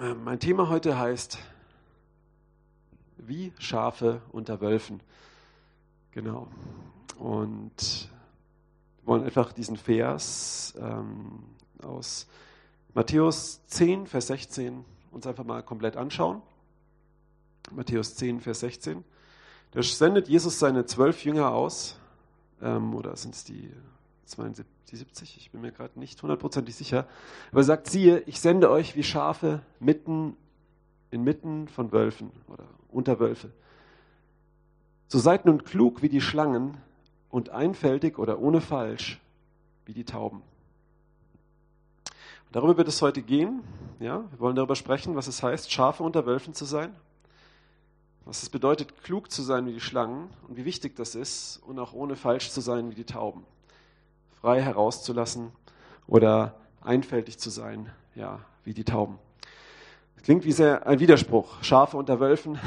Äh, mein Thema heute heißt Wie Schafe unter Wölfen. Genau. Und wir wollen einfach diesen Vers ähm, aus Matthäus 10, Vers 16 uns einfach mal komplett anschauen. Matthäus 10, Vers 16. Da sendet Jesus seine zwölf Jünger aus, ähm, oder sind es die 72? Ich bin mir gerade nicht hundertprozentig sicher. Aber er sagt, siehe, ich sende euch wie Schafe mitten inmitten von Wölfen oder unter Wölfe. So seid nun klug wie die Schlangen und einfältig oder ohne falsch wie die Tauben. Und darüber wird es heute gehen. Ja, wir wollen darüber sprechen, was es heißt, Schafe unter Wölfen zu sein. Was es bedeutet, klug zu sein wie die Schlangen und wie wichtig das ist und auch ohne falsch zu sein wie die Tauben. Frei herauszulassen oder einfältig zu sein, ja, wie die Tauben. Klingt wie sehr ein Widerspruch. Schafe unter Wölfen,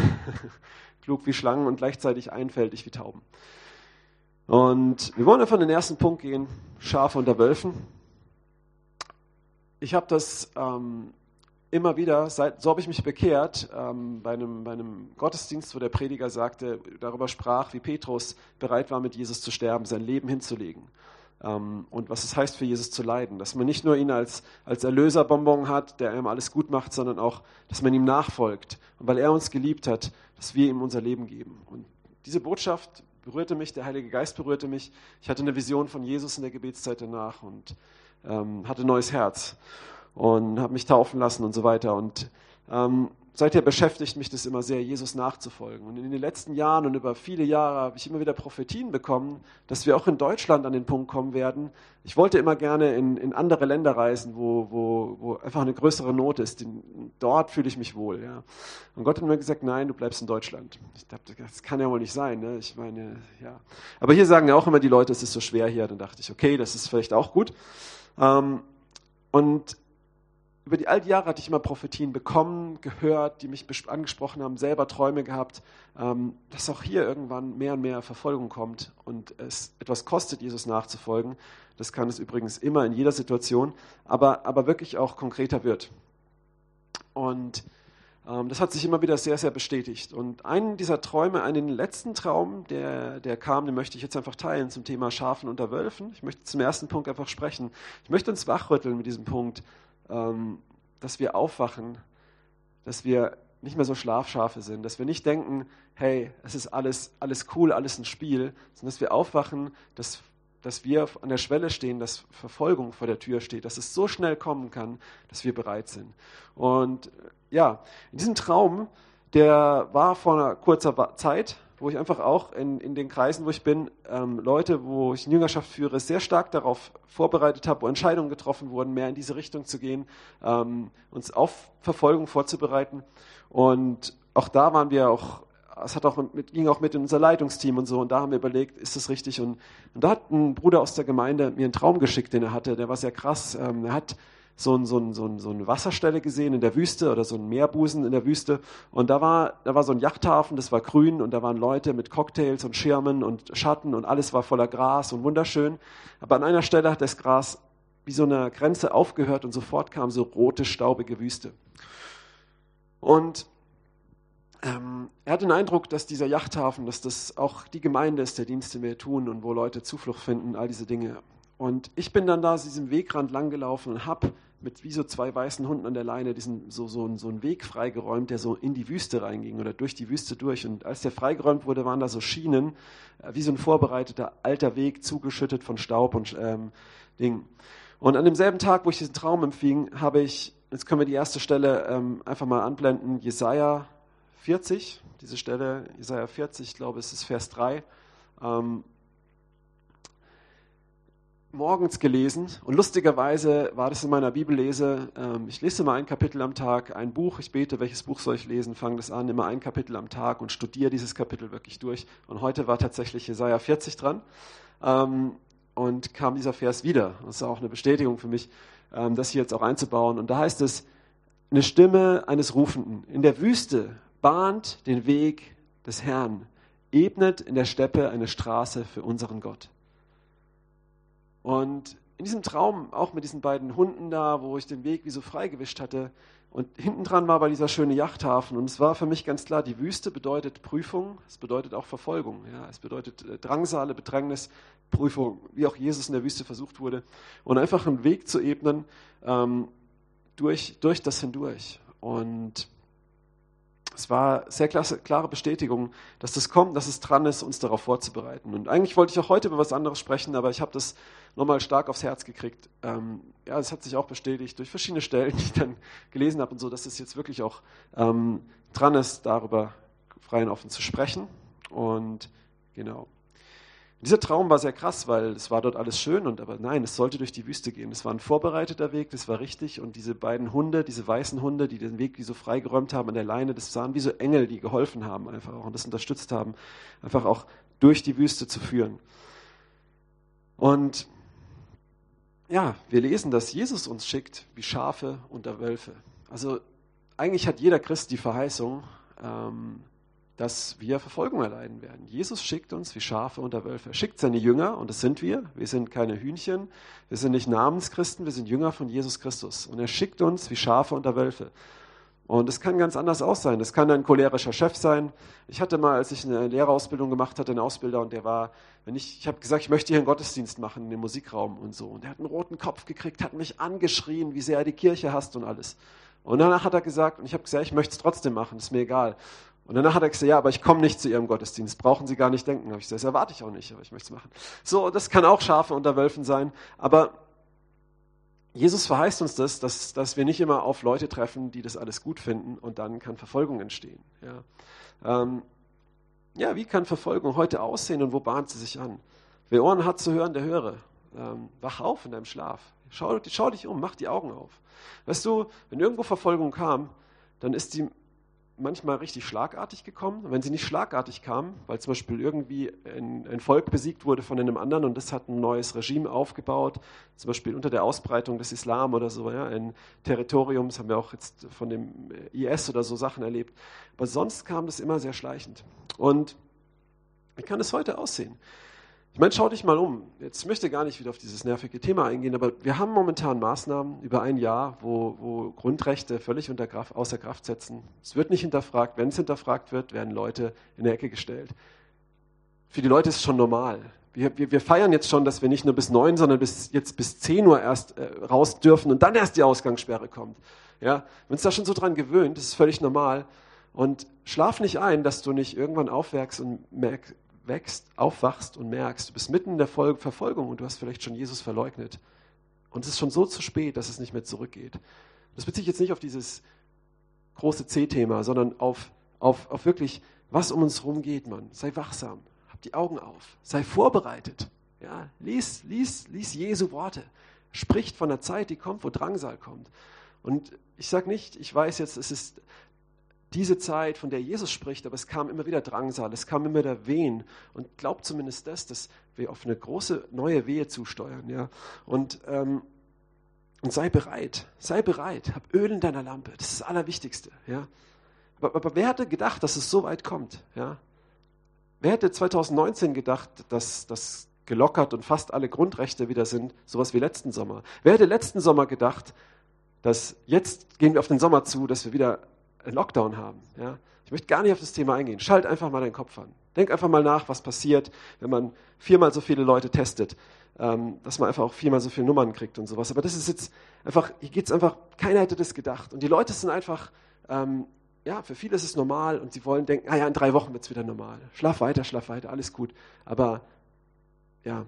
klug wie Schlangen und gleichzeitig einfältig wie Tauben. Und wir wollen einfach in den ersten Punkt gehen, Schafe unter Wölfen. Ich habe das ähm, immer wieder, seit, so habe ich mich bekehrt, ähm, bei, einem, bei einem Gottesdienst, wo der Prediger sagte, darüber sprach, wie Petrus bereit war, mit Jesus zu sterben, sein Leben hinzulegen. Ähm, und was es heißt, für Jesus zu leiden. Dass man nicht nur ihn als, als Erlöserbonbon hat, der einem alles gut macht, sondern auch, dass man ihm nachfolgt. Und weil er uns geliebt hat, dass wir ihm unser Leben geben. Und diese Botschaft berührte mich, der Heilige Geist berührte mich. Ich hatte eine Vision von Jesus in der Gebetszeit danach und ähm, hatte neues Herz und habe mich taufen lassen und so weiter. Und ähm, seither beschäftigt mich das immer sehr, Jesus nachzufolgen. Und in den letzten Jahren und über viele Jahre habe ich immer wieder Prophetien bekommen, dass wir auch in Deutschland an den Punkt kommen werden. Ich wollte immer gerne in, in andere Länder reisen, wo, wo, wo einfach eine größere Not ist. Dort fühle ich mich wohl. Ja. Und Gott hat mir gesagt, nein, du bleibst in Deutschland. Ich dachte, das kann ja wohl nicht sein. Ne? Ich meine, ja. Aber hier sagen ja auch immer die Leute, es ist so schwer hier. Dann dachte ich, okay, das ist vielleicht auch gut. Ähm, und über die all die Jahre hatte ich immer Prophetien bekommen, gehört, die mich angesprochen haben, selber Träume gehabt, ähm, dass auch hier irgendwann mehr und mehr Verfolgung kommt und es etwas kostet, Jesus nachzufolgen. Das kann es übrigens immer in jeder Situation, aber, aber wirklich auch konkreter wird. Und ähm, das hat sich immer wieder sehr, sehr bestätigt. Und einen dieser Träume, einen letzten Traum, der, der kam, den möchte ich jetzt einfach teilen zum Thema Schafen unter Wölfen. Ich möchte zum ersten Punkt einfach sprechen. Ich möchte uns wachrütteln mit diesem Punkt dass wir aufwachen, dass wir nicht mehr so Schlafschafe sind, dass wir nicht denken, hey, es ist alles, alles cool, alles ein Spiel, sondern dass wir aufwachen, dass, dass wir an der Schwelle stehen, dass Verfolgung vor der Tür steht, dass es so schnell kommen kann, dass wir bereit sind. Und ja, in diesem Traum, der war vor einer kurzer Zeit, wo ich einfach auch in, in den Kreisen, wo ich bin, ähm, Leute, wo ich eine Jüngerschaft führe, sehr stark darauf vorbereitet habe, wo Entscheidungen getroffen wurden, mehr in diese Richtung zu gehen, ähm, uns auf Verfolgung vorzubereiten. Und auch da waren wir auch, es hat auch mit, ging auch mit in unser Leitungsteam und so, und da haben wir überlegt, ist das richtig? Und, und da hat ein Bruder aus der Gemeinde mir einen Traum geschickt, den er hatte, der war sehr krass. Ähm, er hat so, ein, so, ein, so, ein, so eine Wasserstelle gesehen in der Wüste oder so ein Meerbusen in der Wüste. Und da war, da war so ein Yachthafen, das war grün und da waren Leute mit Cocktails und Schirmen und Schatten und alles war voller Gras und wunderschön. Aber an einer Stelle hat das Gras wie so eine Grenze aufgehört und sofort kam so rote, staubige Wüste. Und ähm, er hat den Eindruck, dass dieser Yachthafen, dass das auch die Gemeinde ist, der Dienst, den wir tun und wo Leute Zuflucht finden, all diese Dinge. Und ich bin dann da diesem Wegrand langgelaufen und habe mit wie so zwei weißen Hunden an der Leine diesen, so, so, so einen Weg freigeräumt, der so in die Wüste reinging oder durch die Wüste durch. Und als der freigeräumt wurde, waren da so Schienen, äh, wie so ein vorbereiteter alter Weg, zugeschüttet von Staub und ähm, Ding. Und an demselben Tag, wo ich diesen Traum empfing, habe ich, jetzt können wir die erste Stelle ähm, einfach mal anblenden, Jesaja 40, diese Stelle, Jesaja 40, ich glaube, es ist Vers 3. Ähm, morgens gelesen und lustigerweise war das in meiner Bibellese, ähm, ich lese immer ein Kapitel am Tag, ein Buch, ich bete, welches Buch soll ich lesen, fange das an, immer ein Kapitel am Tag und studiere dieses Kapitel wirklich durch. Und heute war tatsächlich Jesaja 40 dran ähm, und kam dieser Vers wieder. Das ist auch eine Bestätigung für mich, ähm, das hier jetzt auch einzubauen. Und da heißt es, eine Stimme eines Rufenden in der Wüste bahnt den Weg des Herrn, ebnet in der Steppe eine Straße für unseren Gott. Und in diesem Traum, auch mit diesen beiden Hunden da, wo ich den Weg wie so freigewischt hatte, Und hinten dran war aber dieser schöne Yachthafen. Und es war für mich ganz klar, die Wüste bedeutet Prüfung, es bedeutet auch Verfolgung. Ja, es bedeutet äh, Drangsale, Bedrängnis, Prüfung, wie auch Jesus in der Wüste versucht wurde. Und einfach einen Weg zu ebnen ähm, durch, durch das hindurch. Und es war sehr klare Bestätigung, dass das kommt, dass es dran ist, uns darauf vorzubereiten. Und eigentlich wollte ich auch heute über was anderes sprechen, aber ich habe das nochmal stark aufs Herz gekriegt. Ähm, ja, es hat sich auch bestätigt durch verschiedene Stellen, die ich dann gelesen habe und so, dass es jetzt wirklich auch ähm, dran ist, darüber frei und offen zu sprechen. Und genau. Dieser Traum war sehr krass, weil es war dort alles schön und aber nein, es sollte durch die Wüste gehen. Es war ein vorbereiteter Weg, das war richtig und diese beiden Hunde, diese weißen Hunde, die den Weg so freigeräumt haben an der Leine, das waren wie so Engel, die geholfen haben einfach auch und das unterstützt haben, einfach auch durch die Wüste zu führen. Und ja, wir lesen, dass Jesus uns schickt wie Schafe unter Wölfe. Also eigentlich hat jeder Christ die Verheißung, ähm, dass wir Verfolgung erleiden werden. Jesus schickt uns wie Schafe unter Wölfe. Er schickt seine Jünger, und das sind wir. Wir sind keine Hühnchen, wir sind nicht Namenschristen, wir sind Jünger von Jesus Christus. Und er schickt uns wie Schafe unter Wölfe. Und es kann ganz anders auch sein. Das kann ein cholerischer Chef sein. Ich hatte mal, als ich eine Lehrerausbildung gemacht hatte, einen Ausbilder und der war, wenn ich, ich habe gesagt, ich möchte hier einen Gottesdienst machen in dem Musikraum und so. Und er hat einen roten Kopf gekriegt, hat mich angeschrien, wie sehr er die Kirche hasst und alles. Und danach hat er gesagt, und ich habe gesagt, ich möchte es trotzdem machen, ist mir egal. Und danach hat er gesagt, ja, aber ich komme nicht zu Ihrem Gottesdienst, brauchen Sie gar nicht denken. Habe ich gesagt, das erwarte ich auch nicht, aber ich möchte es machen. So, das kann auch Schafe unter Wölfen sein, aber Jesus verheißt uns das, dass, dass wir nicht immer auf Leute treffen, die das alles gut finden und dann kann Verfolgung entstehen. Ja, ähm, ja wie kann Verfolgung heute aussehen und wo bahnt sie sich an? Wer Ohren hat zu hören, der höre. Ähm, wach auf in deinem Schlaf. Schau, schau dich um, mach die Augen auf. Weißt du, wenn irgendwo Verfolgung kam, dann ist die manchmal richtig schlagartig gekommen. Und wenn sie nicht schlagartig kam, weil zum Beispiel irgendwie ein, ein, Volk besiegt wurde von einem anderen und das hat ein neues Regime aufgebaut, zum Beispiel unter der Ausbreitung des Islam oder so, ja, ein Territorium, das haben wir auch jetzt von dem IS oder so Sachen erlebt. Aber sonst kam das immer sehr schleichend. Und wie kann es heute aussehen? Ich meine, schau dich mal um. Jetzt möchte ich gar nicht wieder auf dieses nervige Thema eingehen, aber wir haben momentan Maßnahmen über ein Jahr, wo, wo Grundrechte völlig unter Kraft, außer Kraft setzen. Es wird nicht hinterfragt. Wenn es hinterfragt wird, werden Leute in der Ecke gestellt. Für die Leute ist es schon normal. Wir, wir, wir feiern jetzt schon, dass wir nicht nur bis neun, sondern bis, jetzt bis zehn Uhr erst äh, raus dürfen und dann erst die Ausgangssperre kommt. Ja, wenn es da schon so dran gewöhnt, ist völlig normal. Und schlaf nicht ein, dass du nicht irgendwann aufwächst und merkst, wächst, aufwachst und merkst, du bist mitten in der Verfolgung und du hast vielleicht schon Jesus verleugnet. Und es ist schon so zu spät, dass es nicht mehr zurückgeht. Das bezieht sich jetzt nicht auf dieses große C-Thema, sondern auf, auf, auf wirklich, was um uns herum geht, Mann. Sei wachsam, hab die Augen auf, sei vorbereitet. Ja, lies, lies, lies Jesu Worte. Spricht von der Zeit, die kommt, wo Drangsal kommt. Und ich sage nicht, ich weiß jetzt, es ist diese Zeit, von der Jesus spricht, aber es kam immer wieder Drangsal, es kam immer wieder Wehen. Und glaubt zumindest das, dass wir auf eine große neue Wehe zusteuern. Ja? Und, ähm, und sei bereit, sei bereit, hab Öl in deiner Lampe, das ist das Allerwichtigste. Ja? Aber, aber wer hätte gedacht, dass es so weit kommt? Ja? Wer hätte 2019 gedacht, dass das gelockert und fast alle Grundrechte wieder sind, sowas wie letzten Sommer? Wer hätte letzten Sommer gedacht, dass jetzt gehen wir auf den Sommer zu, dass wir wieder Lockdown haben. Ja? Ich möchte gar nicht auf das Thema eingehen. Schalt einfach mal deinen Kopf an. Denk einfach mal nach, was passiert, wenn man viermal so viele Leute testet, ähm, dass man einfach auch viermal so viele Nummern kriegt und sowas. Aber das ist jetzt einfach, hier geht es einfach, keiner hätte das gedacht. Und die Leute sind einfach, ähm, ja, für viele ist es normal und sie wollen denken, ah ja, in drei Wochen wird es wieder normal. Schlaf weiter, schlaf weiter, alles gut. Aber ja.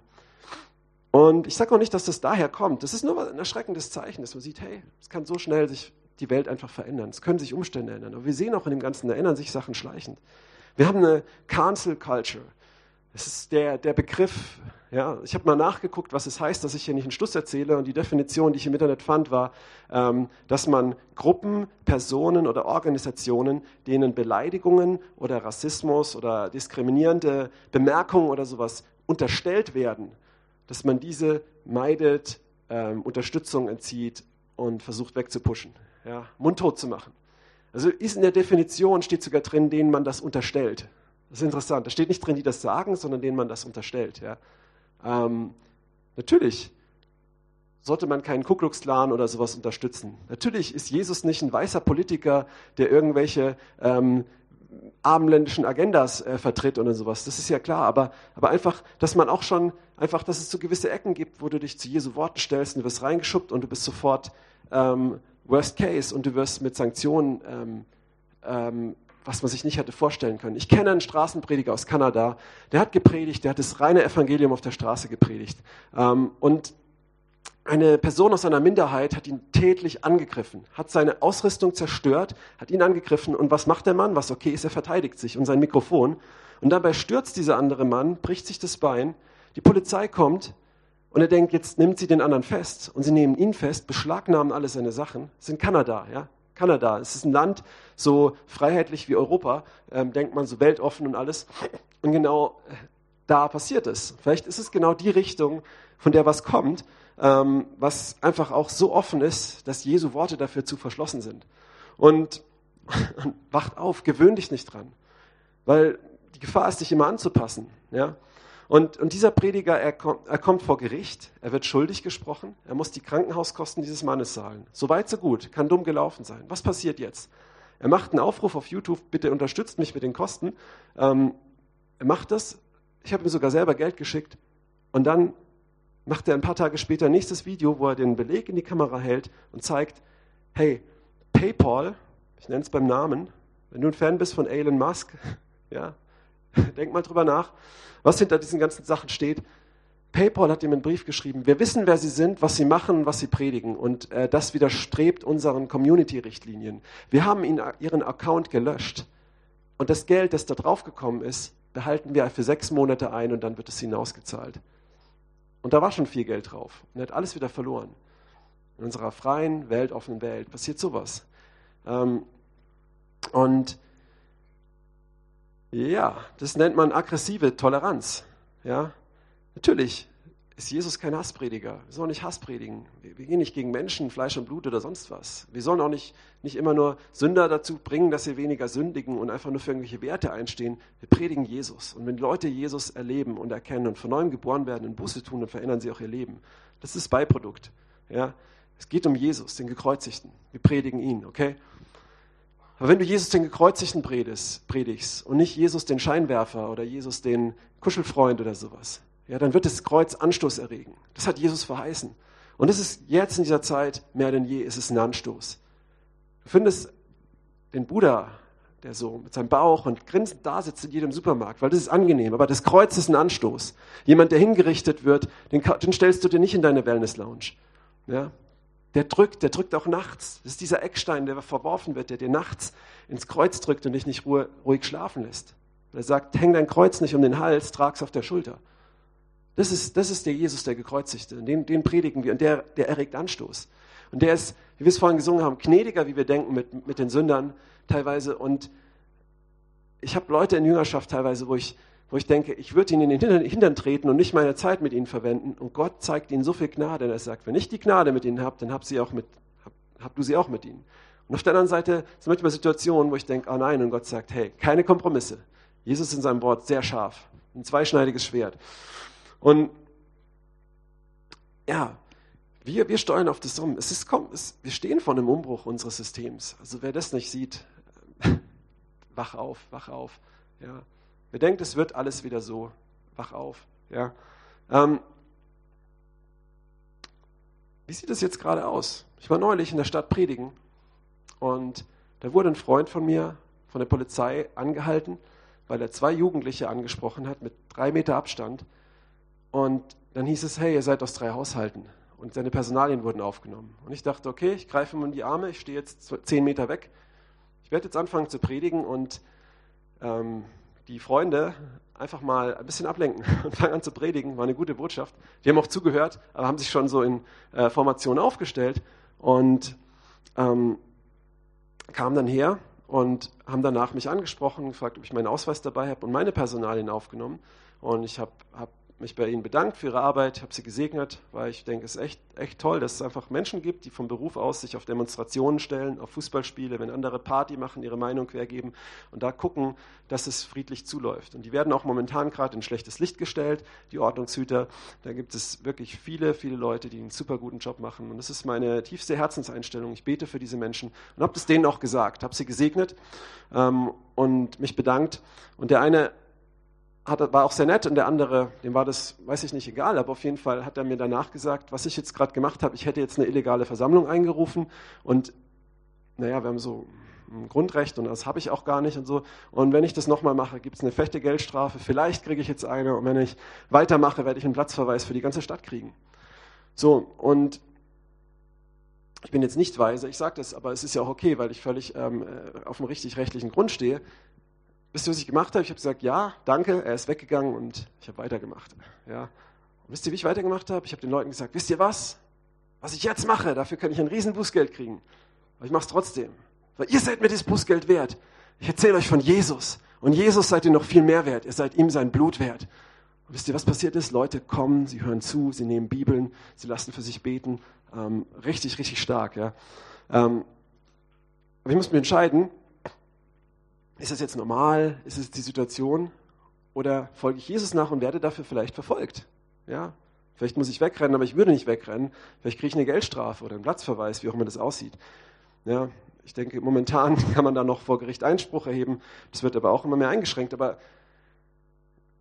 Und ich sage auch nicht, dass das daher kommt. Das ist nur ein erschreckendes Zeichen, dass man sieht, hey, es kann so schnell sich die Welt einfach verändern. Es können sich Umstände ändern. Aber wir sehen auch in dem Ganzen, da ändern sich Sachen schleichend. Wir haben eine Cancel Culture. Das ist der, der Begriff, ja, ich habe mal nachgeguckt, was es heißt, dass ich hier nicht einen Schluss erzähle. Und die Definition, die ich im Internet fand, war, ähm, dass man Gruppen, Personen oder Organisationen, denen Beleidigungen oder Rassismus oder diskriminierende Bemerkungen oder sowas unterstellt werden, dass man diese meidet, ähm, Unterstützung entzieht und versucht wegzupuschen ja, mundtot zu machen. Also ist in der Definition, steht sogar drin, denen man das unterstellt. Das ist interessant. Da steht nicht drin, die das sagen, sondern denen man das unterstellt. Ja. Ähm, natürlich, sollte man keinen Ku Klux oder sowas unterstützen. Natürlich ist Jesus nicht ein weißer Politiker, der irgendwelche ähm, abendländischen Agendas äh, vertritt oder sowas. Das ist ja klar. Aber, aber einfach, dass man auch schon, einfach, dass es so gewisse Ecken gibt, wo du dich zu Jesu Worten stellst und du wirst reingeschubbt und du bist sofort ähm, Worst Case und du wirst mit Sanktionen, ähm, ähm, was man sich nicht hätte vorstellen können. Ich kenne einen Straßenprediger aus Kanada, der hat gepredigt, der hat das reine Evangelium auf der Straße gepredigt. Ähm, und eine Person aus einer Minderheit hat ihn tätlich angegriffen, hat seine Ausrüstung zerstört, hat ihn angegriffen und was macht der Mann? Was okay ist, er verteidigt sich und sein Mikrofon. Und dabei stürzt dieser andere Mann, bricht sich das Bein, die Polizei kommt und er denkt, jetzt nimmt sie den anderen fest und sie nehmen ihn fest, beschlagnahmen alle seine Sachen. In Kanada, ja. Kanada, es ist ein Land so freiheitlich wie Europa, ähm, denkt man so weltoffen und alles. Und genau äh, da passiert es. Vielleicht ist es genau die Richtung, von der was kommt ähm, was einfach auch so offen ist, dass Jesu Worte dafür zu verschlossen sind. Und, und wacht auf, gewöhn dich nicht dran, weil die Gefahr ist, dich immer anzupassen. Ja? Und, und dieser Prediger, er, kommt, er kommt vor Gericht, er wird schuldig gesprochen, er muss die Krankenhauskosten dieses Mannes zahlen. So weit, so gut, kann dumm gelaufen sein. Was passiert jetzt? Er macht einen Aufruf auf YouTube, bitte unterstützt mich mit den Kosten. Ähm, er macht das, ich habe ihm sogar selber Geld geschickt und dann macht er ein paar Tage später nächstes Video, wo er den Beleg in die Kamera hält und zeigt, hey, PayPal, ich nenne es beim Namen, wenn du ein Fan bist von Elon Musk, ja, denk mal drüber nach, was hinter diesen ganzen Sachen steht. PayPal hat ihm einen Brief geschrieben. Wir wissen, wer sie sind, was sie machen, was sie predigen. Und äh, das widerstrebt unseren Community-Richtlinien. Wir haben ihn, ihren Account gelöscht. Und das Geld, das da draufgekommen ist, behalten wir für sechs Monate ein und dann wird es hinausgezahlt. Und da war schon viel Geld drauf. Und er hat alles wieder verloren. In unserer freien, weltoffenen Welt passiert sowas. Ähm, und ja, das nennt man aggressive Toleranz. Ja, natürlich ist Jesus kein Hassprediger. Wir sollen nicht Hass predigen. Wir, wir, gehen nicht gegen Menschen, Fleisch und Blut oder sonst was. Wir sollen auch nicht, nicht immer nur Sünder dazu bringen, dass sie weniger sündigen und einfach nur für irgendwelche Werte einstehen. Wir predigen Jesus. Und wenn Leute Jesus erleben und erkennen und von neuem geboren werden und Buße tun, dann verändern sie auch ihr Leben. Das ist Beiprodukt. Ja? Es geht um Jesus, den Gekreuzigten. Wir predigen ihn, okay? Aber wenn du Jesus den Gekreuzigten predigst, und nicht Jesus den Scheinwerfer oder Jesus den Kuschelfreund oder sowas, ja, dann wird das Kreuz Anstoß erregen. Das hat Jesus verheißen. Und es ist jetzt in dieser Zeit mehr denn je, ist es ein Anstoß. Du findest den Buddha, der so mit seinem Bauch und grinsend da sitzt in jedem Supermarkt, weil das ist angenehm. Aber das Kreuz ist ein Anstoß. Jemand, der hingerichtet wird, den, den stellst du dir nicht in deine Wellness-Lounge. Ja? Der drückt, der drückt auch nachts. Das ist dieser Eckstein, der verworfen wird, der dir nachts ins Kreuz drückt und dich nicht ruhig schlafen lässt. Er sagt, häng dein Kreuz nicht um den Hals, trag's auf der Schulter. Das ist, das ist der Jesus, der Gekreuzigte. Den, den predigen wir und der, der erregt Anstoß. Und der ist, wie wir es vorhin gesungen haben, gnädiger, wie wir denken mit, mit den Sündern teilweise. Und ich habe Leute in Jüngerschaft teilweise, wo ich, wo ich denke, ich würde ihnen in den Hintern treten und nicht meine Zeit mit ihnen verwenden. Und Gott zeigt ihnen so viel Gnade, dass er sagt, wenn ich die Gnade mit ihnen habe, dann hab, sie auch mit, hab, hab du sie auch mit ihnen. Und auf der anderen Seite sind manchmal Situationen, wo ich denke, oh nein, und Gott sagt, hey, keine Kompromisse. Jesus in seinem Wort sehr scharf, ein zweischneidiges Schwert. Und ja, wir, wir steuern auf das um. Es ist, komm, es, wir stehen vor einem Umbruch unseres Systems. Also wer das nicht sieht, wach auf, wach auf. Ja. Wer denkt, es wird alles wieder so, wach auf. Ja. Ähm, wie sieht es jetzt gerade aus? Ich war neulich in der Stadt predigen und da wurde ein Freund von mir von der Polizei angehalten, weil er zwei Jugendliche angesprochen hat mit drei Meter Abstand und dann hieß es, hey, ihr seid aus drei Haushalten. Und seine Personalien wurden aufgenommen. Und ich dachte, okay, ich greife ihm in die Arme, ich stehe jetzt zehn Meter weg. Ich werde jetzt anfangen zu predigen und ähm, die Freunde einfach mal ein bisschen ablenken und fangen an zu predigen. War eine gute Botschaft. Die haben auch zugehört, aber haben sich schon so in äh, Formation aufgestellt und ähm, kamen dann her und haben danach mich angesprochen, gefragt, ob ich meinen Ausweis dabei habe und meine Personalien aufgenommen. Und ich habe hab mich bei Ihnen bedankt für Ihre Arbeit, habe Sie gesegnet, weil ich denke, es ist echt, echt toll, dass es einfach Menschen gibt, die vom Beruf aus sich auf Demonstrationen stellen, auf Fußballspiele, wenn andere Party machen, ihre Meinung quergeben und da gucken, dass es friedlich zuläuft. Und die werden auch momentan gerade in schlechtes Licht gestellt, die Ordnungshüter. Da gibt es wirklich viele, viele Leute, die einen super guten Job machen. Und das ist meine tiefste Herzenseinstellung. Ich bete für diese Menschen und habe das denen auch gesagt, habe sie gesegnet ähm, und mich bedankt. Und der eine hat, war auch sehr nett und der andere, dem war das, weiß ich nicht, egal, aber auf jeden Fall hat er mir danach gesagt, was ich jetzt gerade gemacht habe, ich hätte jetzt eine illegale Versammlung eingerufen und naja, wir haben so ein Grundrecht und das habe ich auch gar nicht und so. Und wenn ich das nochmal mache, gibt es eine fette Geldstrafe, vielleicht kriege ich jetzt eine und wenn ich weitermache, werde ich einen Platzverweis für die ganze Stadt kriegen. So, und ich bin jetzt nicht weise, ich sage das, aber es ist ja auch okay, weil ich völlig ähm, äh, auf einem richtig rechtlichen Grund stehe. Wisst ihr, was ich gemacht habe? Ich habe gesagt, ja, danke, er ist weggegangen und ich habe weitergemacht. Ja. Und wisst ihr, wie ich weitergemacht habe? Ich habe den Leuten gesagt, wisst ihr was? Was ich jetzt mache, dafür kann ich ein riesen Bußgeld kriegen. Aber ich mache es trotzdem. Weil ihr seid mir dieses Bußgeld wert. Ich erzähle euch von Jesus. Und Jesus seid ihr noch viel mehr wert. Ihr seid ihm sein Blut wert. Und wisst ihr, was passiert ist? Leute kommen, sie hören zu, sie nehmen Bibeln, sie lassen für sich beten. Ähm, richtig, richtig stark. Ja. Ähm, aber ich muss mich entscheiden, ist das jetzt normal? Ist es die Situation? Oder folge ich Jesus nach und werde dafür vielleicht verfolgt? Ja, vielleicht muss ich wegrennen, aber ich würde nicht wegrennen. Vielleicht kriege ich eine Geldstrafe oder einen Platzverweis, wie auch immer das aussieht. Ja, ich denke, momentan kann man da noch vor Gericht Einspruch erheben. Das wird aber auch immer mehr eingeschränkt. Aber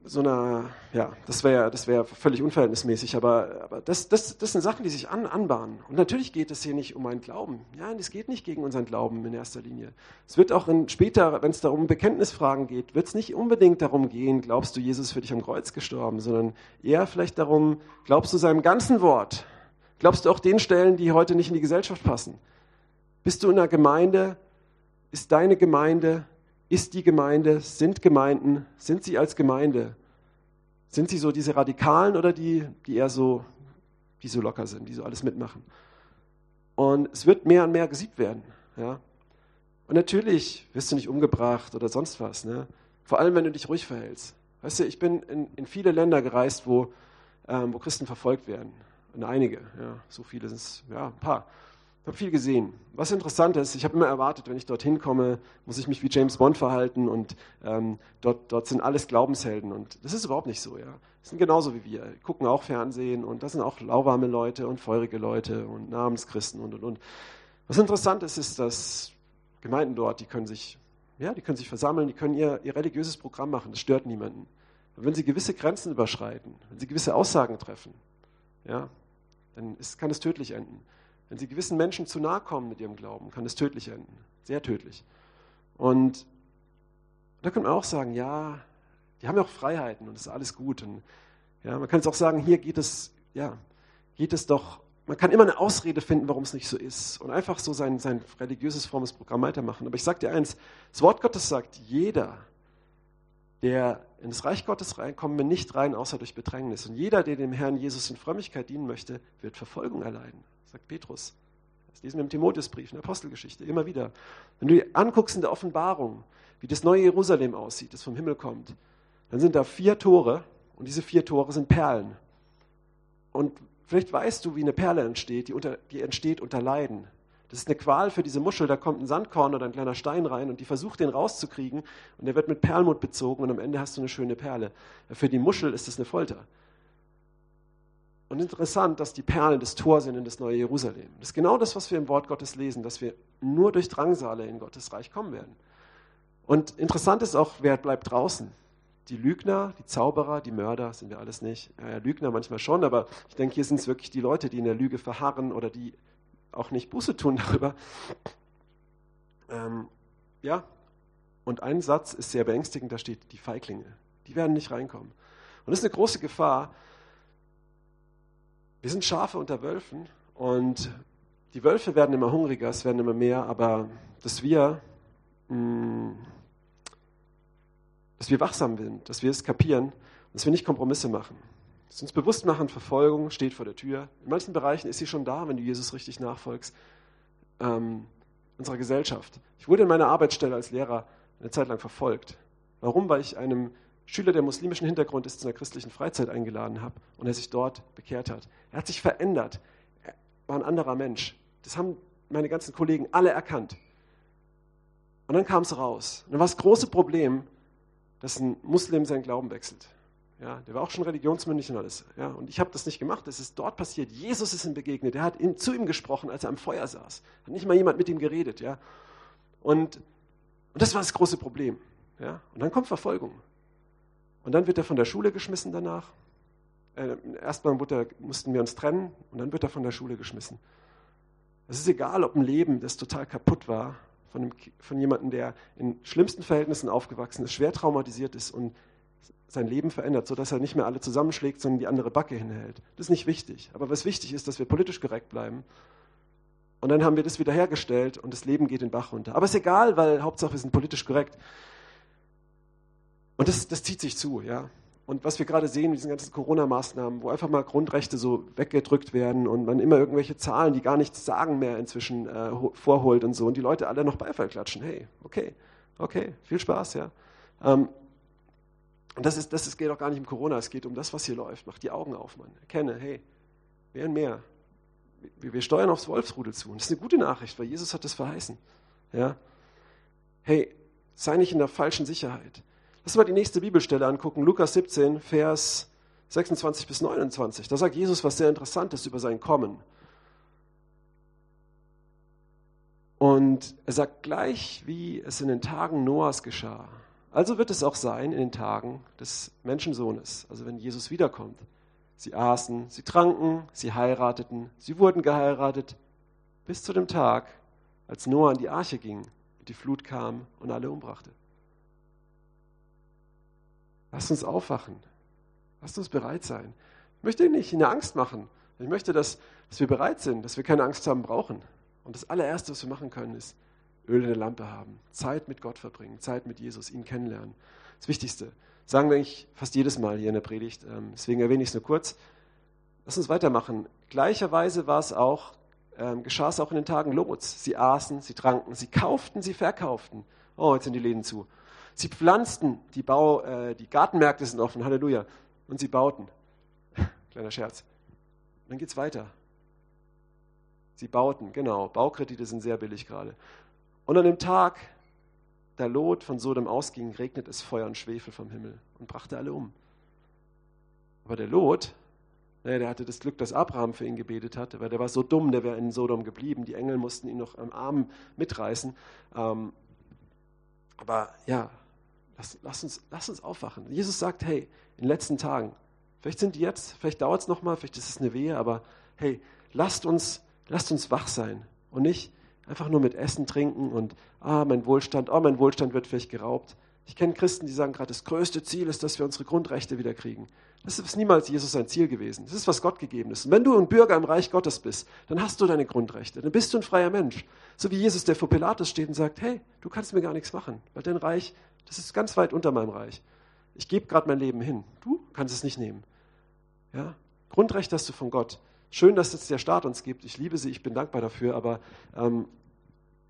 so einer, ja, das wäre das wär völlig unverhältnismäßig, aber, aber das, das, das sind Sachen, die sich an, anbahnen. Und natürlich geht es hier nicht um einen Glauben. Ja, es geht nicht gegen unseren Glauben in erster Linie. Es wird auch in, später, wenn es darum Bekenntnisfragen geht, wird es nicht unbedingt darum gehen, glaubst du, Jesus für dich am Kreuz gestorben, sondern eher vielleicht darum, glaubst du seinem ganzen Wort? Glaubst du auch den Stellen, die heute nicht in die Gesellschaft passen? Bist du in einer Gemeinde? Ist deine Gemeinde ist die Gemeinde, sind Gemeinden, sind sie als Gemeinde? Sind sie so diese Radikalen oder die, die eher so, die so locker sind, die so alles mitmachen? Und es wird mehr und mehr gesiebt werden. Ja? Und natürlich wirst du nicht umgebracht oder sonst was. Ne? Vor allem, wenn du dich ruhig verhältst. Weißt du, ich bin in, in viele Länder gereist, wo, ähm, wo Christen verfolgt werden. Und einige, ja, so viele sind es, ja, ein paar. Ich habe viel gesehen. Was interessant ist, ich habe immer erwartet, wenn ich dorthin komme, muss ich mich wie James Bond verhalten und ähm, dort, dort sind alles Glaubenshelden. Und das ist überhaupt nicht so. Ja. Das sind genauso wie wir. Die gucken auch Fernsehen und das sind auch lauwarme Leute und feurige Leute und Namenschristen und und und. Was interessant ist, ist, dass Gemeinden dort, die können sich, ja, die können sich versammeln, die können ihr, ihr religiöses Programm machen. Das stört niemanden. Aber wenn sie gewisse Grenzen überschreiten, wenn sie gewisse Aussagen treffen, ja, dann ist, kann es tödlich enden. Wenn sie gewissen Menschen zu nahe kommen mit ihrem Glauben, kann es tödlich enden. Sehr tödlich. Und da kann man auch sagen, ja, die haben ja auch Freiheiten und es ist alles gut. Und ja, man kann es auch sagen, hier geht es, ja, geht es doch, man kann immer eine Ausrede finden, warum es nicht so ist und einfach so sein, sein religiöses frommes Programm weitermachen. Aber ich sage dir eins, das Wort Gottes sagt, jeder, der in das Reich Gottes reinkommt, will nicht rein, außer durch Bedrängnis. Und jeder, der dem Herrn Jesus in Frömmigkeit dienen möchte, wird Verfolgung erleiden sagt Petrus. Das lesen wir im Timotheusbrief, in der Apostelgeschichte, immer wieder. Wenn du dir anguckst in der Offenbarung, wie das neue Jerusalem aussieht, das vom Himmel kommt, dann sind da vier Tore und diese vier Tore sind Perlen. Und vielleicht weißt du, wie eine Perle entsteht, die, unter, die entsteht unter Leiden. Das ist eine Qual für diese Muschel, da kommt ein Sandkorn oder ein kleiner Stein rein und die versucht den rauszukriegen und der wird mit Perlmut bezogen und am Ende hast du eine schöne Perle. Für die Muschel ist das eine Folter. Und interessant, dass die Perlen das Tor sind in das neue Jerusalem. Das ist genau das, was wir im Wort Gottes lesen, dass wir nur durch Drangsale in Gottes Reich kommen werden. Und interessant ist auch, wer bleibt draußen? Die Lügner, die Zauberer, die Mörder sind wir alles nicht. Ja, Lügner manchmal schon, aber ich denke, hier sind es wirklich die Leute, die in der Lüge verharren oder die auch nicht Buße tun darüber. Ähm, ja, und ein Satz ist sehr beängstigend, da steht, die Feiglinge, die werden nicht reinkommen. Und das ist eine große Gefahr, wir sind Schafe unter Wölfen und die Wölfe werden immer hungriger, es werden immer mehr, aber dass wir, mh, mm, dass wir wachsam sind, dass wir es kapieren, dass wir nicht Kompromisse machen. Wir uns bewusst machen, Verfolgung steht vor der Tür. In manchen Bereichen ist sie schon da, wenn du Jesus richtig nachfolgst. Ähm, unserer Gesellschaft. Ich wurde in meiner Arbeitsstelle als Lehrer eine Zeit lang verfolgt. Warum? Weil ich einem Schüler, der muslimischen Hintergrund ist, zu einer christlichen Freizeit eingeladen habe und er sich dort bekehrt hat. Er hat sich verändert. Er war ein anderer Mensch. Das haben meine ganzen Kollegen alle erkannt. Und dann kam es raus. Und dann war das große Problem, dass ein Muslim seinen Glauben wechselt. Ja, der war auch schon religionsmündig und alles. Ja, und ich habe das nicht gemacht, das ist dort passiert. Jesus ist ihm begegnet, er hat ihn, zu ihm gesprochen, als er am Feuer saß. Hat nicht mal jemand mit ihm geredet. Ja. Und, und das war das große Problem. Ja. Und dann kommt Verfolgung. Und dann wird er von der Schule geschmissen danach. Äh, erstmal mussten wir uns trennen und dann wird er von der Schule geschmissen. Es ist egal, ob ein Leben, das total kaputt war, von, von jemandem, der in schlimmsten Verhältnissen aufgewachsen ist, schwer traumatisiert ist und sein Leben verändert, sodass er nicht mehr alle zusammenschlägt, sondern die andere Backe hinhält. Das ist nicht wichtig. Aber was wichtig ist, dass wir politisch korrekt bleiben. Und dann haben wir das wiederhergestellt und das Leben geht den Bach runter. Aber ist egal, weil Hauptsache wir sind politisch korrekt. Und das, das zieht sich zu, ja. Und was wir gerade sehen mit diesen ganzen Corona-Maßnahmen, wo einfach mal Grundrechte so weggedrückt werden und man immer irgendwelche Zahlen, die gar nichts sagen mehr inzwischen äh, vorholt und so und die Leute alle noch Beifall klatschen. Hey, okay, okay, viel Spaß, ja. Ähm, und das, ist, das ist, geht auch gar nicht um Corona, es geht um das, was hier läuft. Mach die Augen auf, Mann. Erkenne, hey, mehr und mehr. Wir, wir steuern aufs Wolfsrudel zu. Und das ist eine gute Nachricht, weil Jesus hat das verheißen. Ja? Hey, sei nicht in der falschen Sicherheit. Lass mal die nächste Bibelstelle angucken, Lukas 17, Vers 26 bis 29. Da sagt Jesus was sehr Interessantes über sein Kommen. Und er sagt gleich, wie es in den Tagen Noahs geschah. Also wird es auch sein in den Tagen des Menschensohnes, also wenn Jesus wiederkommt. Sie aßen, sie tranken, sie heirateten, sie wurden geheiratet, bis zu dem Tag, als Noah in die Arche ging und die Flut kam und alle umbrachte. Lasst uns aufwachen. Lasst uns bereit sein. Ich möchte nicht in der Angst machen. Ich möchte, dass, dass wir bereit sind, dass wir keine Angst haben brauchen. Und das allererste, was wir machen können, ist, Öl in der Lampe haben, Zeit mit Gott verbringen, Zeit mit Jesus, ihn kennenlernen. Das Wichtigste. Sagen wir eigentlich fast jedes Mal hier in der Predigt, ähm, deswegen erwähne ich es nur kurz. Lass uns weitermachen. Gleicherweise war es auch, ähm, geschah es auch in den Tagen Lots. Sie aßen, sie tranken, sie kauften, sie verkauften. Oh, jetzt sind die Läden zu. Sie pflanzten, die, Bau, äh, die Gartenmärkte sind offen, Halleluja. Und sie bauten. Kleiner Scherz. Dann geht es weiter. Sie bauten, genau. Baukredite sind sehr billig gerade. Und an dem Tag, da Lot von Sodom ausging, regnet es Feuer und Schwefel vom Himmel und brachte alle um. Aber der Lot, naja, der hatte das Glück, dass Abraham für ihn gebetet hatte, weil der war so dumm, der wäre in Sodom geblieben. Die Engel mussten ihn noch am Arm mitreißen. Ähm, aber ja, lass, lass, uns, lass uns aufwachen. Jesus sagt, hey, in den letzten Tagen, vielleicht sind die jetzt, vielleicht dauert es nochmal, vielleicht ist es eine Wehe, aber hey, lasst uns, lasst uns wach sein und nicht Einfach nur mit Essen, Trinken und, ah, mein Wohlstand, oh, mein Wohlstand wird vielleicht geraubt. Ich kenne Christen, die sagen gerade, das größte Ziel ist, dass wir unsere Grundrechte wieder kriegen. Das ist niemals Jesus sein Ziel gewesen. Das ist, was Gott gegeben ist. Und wenn du ein Bürger im Reich Gottes bist, dann hast du deine Grundrechte. Dann bist du ein freier Mensch. So wie Jesus, der vor Pilatus steht und sagt, hey, du kannst mir gar nichts machen, weil dein Reich, das ist ganz weit unter meinem Reich. Ich gebe gerade mein Leben hin. Du kannst es nicht nehmen. Ja? Grundrecht hast du von Gott. Schön, dass es der Staat uns gibt. Ich liebe sie, ich bin dankbar dafür, aber, ähm,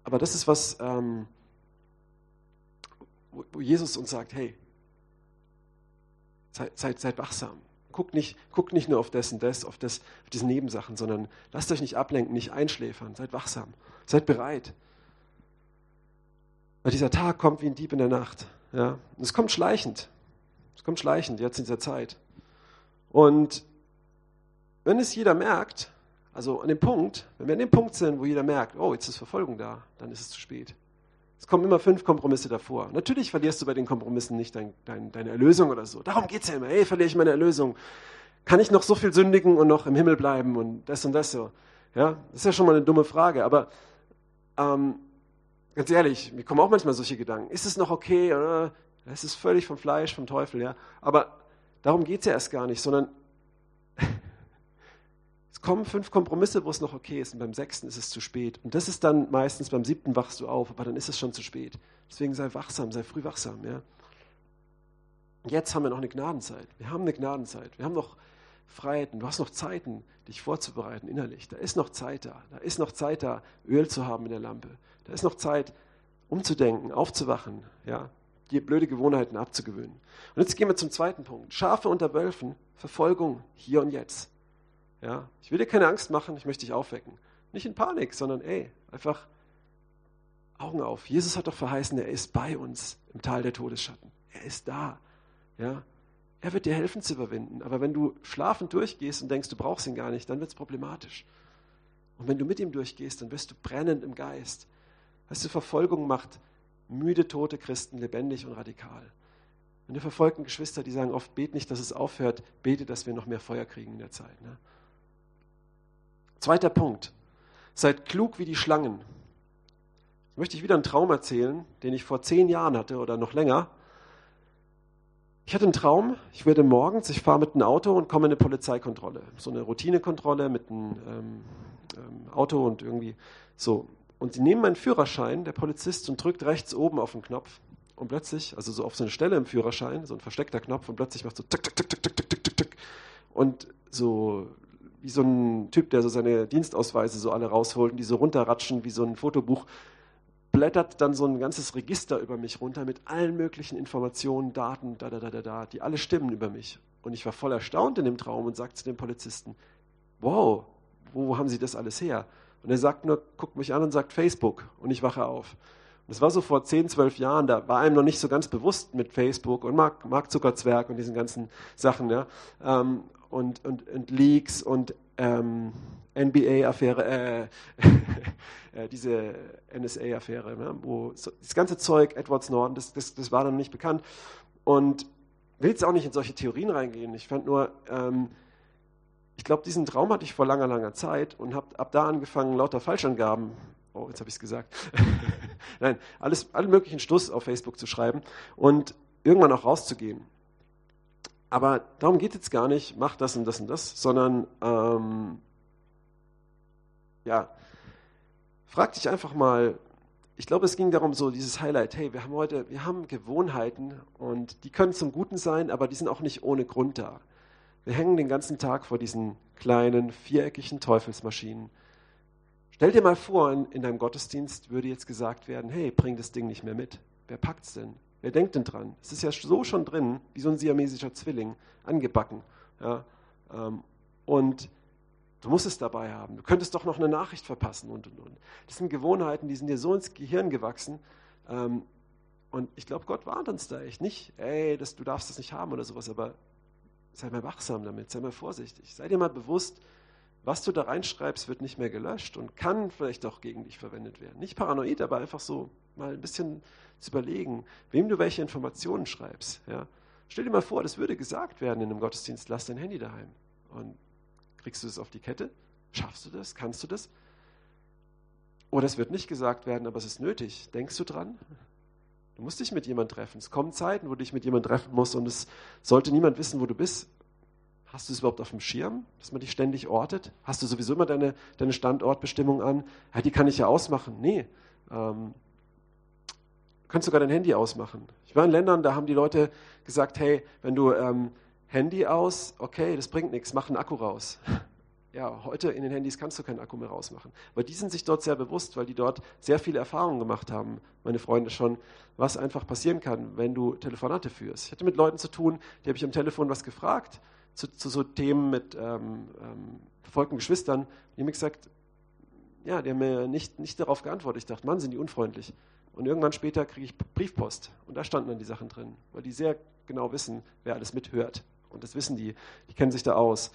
aber das ist was, ähm, wo, wo Jesus uns sagt, hey, seid, seid, seid wachsam. Guckt nicht, guckt nicht nur auf das und das, auf, das, auf diese Nebensachen, sondern lasst euch nicht ablenken, nicht einschläfern. Seid wachsam. Seid bereit. Weil dieser Tag kommt wie ein Dieb in der Nacht. Ja? Und es kommt schleichend. Es kommt schleichend jetzt in dieser Zeit. Und wenn es jeder merkt, also an dem Punkt, wenn wir an dem Punkt sind, wo jeder merkt, oh, jetzt ist Verfolgung da, dann ist es zu spät. Es kommen immer fünf Kompromisse davor. Natürlich verlierst du bei den Kompromissen nicht dein, dein, deine Erlösung oder so. Darum geht es ja immer. Hey, verliere ich meine Erlösung? Kann ich noch so viel sündigen und noch im Himmel bleiben und das und das so? Ja, das ist ja schon mal eine dumme Frage. Aber ähm, ganz ehrlich, mir kommen auch manchmal solche Gedanken. Ist es noch okay? Oder? Es ist völlig vom Fleisch, vom Teufel. Ja, aber darum geht es ja erst gar nicht, sondern kommen fünf Kompromisse, wo es noch okay ist, und beim sechsten ist es zu spät. Und das ist dann meistens, beim siebten wachst du auf, aber dann ist es schon zu spät. Deswegen sei wachsam, sei früh wachsam. Ja? Jetzt haben wir noch eine Gnadenzeit. Wir haben eine Gnadenzeit. Wir haben noch Freiheiten. Du hast noch Zeiten, dich vorzubereiten innerlich. Da ist noch Zeit da. Da ist noch Zeit da, Öl zu haben in der Lampe. Da ist noch Zeit, umzudenken, aufzuwachen. Ja? die blöde Gewohnheiten abzugewöhnen. Und jetzt gehen wir zum zweiten Punkt. Schafe unter Wölfen, Verfolgung hier und jetzt. Ja, ich will dir keine Angst machen, ich möchte dich aufwecken. Nicht in Panik, sondern ey, einfach Augen auf. Jesus hat doch verheißen, er ist bei uns im Tal der Todesschatten. Er ist da. Ja, er wird dir helfen zu überwinden. Aber wenn du schlafend durchgehst und denkst, du brauchst ihn gar nicht, dann wird es problematisch. Und wenn du mit ihm durchgehst, dann wirst du brennend im Geist. Weißt du, Verfolgung macht müde, tote Christen lebendig und radikal. Und die verfolgten Geschwister, die sagen oft, bet nicht, dass es aufhört, bete, dass wir noch mehr Feuer kriegen in der Zeit. Ne? Zweiter Punkt. Seid klug wie die Schlangen. Jetzt möchte ich wieder einen Traum erzählen, den ich vor zehn Jahren hatte oder noch länger. Ich hatte einen Traum, ich werde morgens, ich fahre mit einem Auto und komme in eine Polizeikontrolle. So eine Routinekontrolle mit einem ähm, ähm, Auto und irgendwie so. Und sie nehmen meinen Führerschein, der Polizist, und drückt rechts oben auf den Knopf. Und plötzlich, also so auf so eine Stelle im Führerschein, so ein versteckter Knopf, und plötzlich macht so tick, tick, tick, tick, tick, tick, tick, tick. Und so wie so ein Typ, der so seine Dienstausweise so alle rausholt und die so runterratschen wie so ein Fotobuch, blättert dann so ein ganzes Register über mich runter mit allen möglichen Informationen, Daten, da, da, da, da, da, die alle stimmen über mich. Und ich war voll erstaunt in dem Traum und sagte zu dem Polizisten, wow, wo haben Sie das alles her? Und er sagt nur, guckt mich an und sagt Facebook und ich wache auf. Das war so vor 10, 12 Jahren, da war einem noch nicht so ganz bewusst mit Facebook und Mark, Mark Zuckerzwerg und diesen ganzen Sachen, ja. Ähm, und, und, und Leaks und ähm, NBA-Affäre, äh, äh, diese NSA-Affäre, ne, wo so, das ganze Zeug, Edward Snowden, das, das, das war dann nicht bekannt. Und will jetzt auch nicht in solche Theorien reingehen. Ich fand nur, ähm, ich glaube, diesen Traum hatte ich vor langer, langer Zeit und habe ab da angefangen, lauter Falschangaben, oh, jetzt habe ich es gesagt, nein, alles, allen möglichen Stuss auf Facebook zu schreiben und irgendwann auch rauszugehen. Aber darum geht es gar nicht, mach das und das und das, sondern ähm, ja, frag dich einfach mal, ich glaube, es ging darum, so dieses Highlight, hey, wir haben heute, wir haben Gewohnheiten und die können zum Guten sein, aber die sind auch nicht ohne Grund da. Wir hängen den ganzen Tag vor diesen kleinen, viereckigen Teufelsmaschinen. Stell dir mal vor, in, in deinem Gottesdienst würde jetzt gesagt werden, hey, bring das Ding nicht mehr mit. Wer packt's denn? Wer denkt denn dran? Es ist ja so schon drin, wie so ein siamesischer Zwilling, angebacken. Ja, ähm, und du musst es dabei haben. Du könntest doch noch eine Nachricht verpassen und, und, und. Das sind Gewohnheiten, die sind dir so ins Gehirn gewachsen. Ähm, und ich glaube, Gott warnt uns da echt nicht, ey, das, du darfst das nicht haben oder sowas, aber sei mal wachsam damit, sei mal vorsichtig. Sei dir mal bewusst, was du da reinschreibst, wird nicht mehr gelöscht und kann vielleicht auch gegen dich verwendet werden. Nicht paranoid, aber einfach so mal ein bisschen zu überlegen, wem du welche Informationen schreibst. Ja? Stell dir mal vor, das würde gesagt werden in einem Gottesdienst, lass dein Handy daheim. Und kriegst du das auf die Kette? Schaffst du das? Kannst du das? Oder es wird nicht gesagt werden, aber es ist nötig. Denkst du dran? Du musst dich mit jemandem treffen. Es kommen Zeiten, wo du dich mit jemandem treffen musst und es sollte niemand wissen, wo du bist. Hast du es überhaupt auf dem Schirm, dass man dich ständig ortet? Hast du sowieso immer deine, deine Standortbestimmung an? Ja, die kann ich ja ausmachen. Nee. Ähm, du kannst sogar dein Handy ausmachen. Ich war in Ländern, da haben die Leute gesagt, hey, wenn du ähm, Handy aus, okay, das bringt nichts, mach einen Akku raus ja, heute in den Handys kannst du keinen Akku mehr rausmachen. Aber die sind sich dort sehr bewusst, weil die dort sehr viele Erfahrungen gemacht haben, meine Freunde schon, was einfach passieren kann, wenn du Telefonate führst. Ich hatte mit Leuten zu tun, die habe ich am Telefon was gefragt, zu, zu so Themen mit ähm, ähm, verfolgten Geschwistern. Die haben mir gesagt, ja, die haben mir nicht, nicht darauf geantwortet. Ich dachte, Mann, sind die unfreundlich. Und irgendwann später kriege ich Briefpost. Und da standen dann die Sachen drin, weil die sehr genau wissen, wer alles mithört. Und das wissen die, die kennen sich da aus.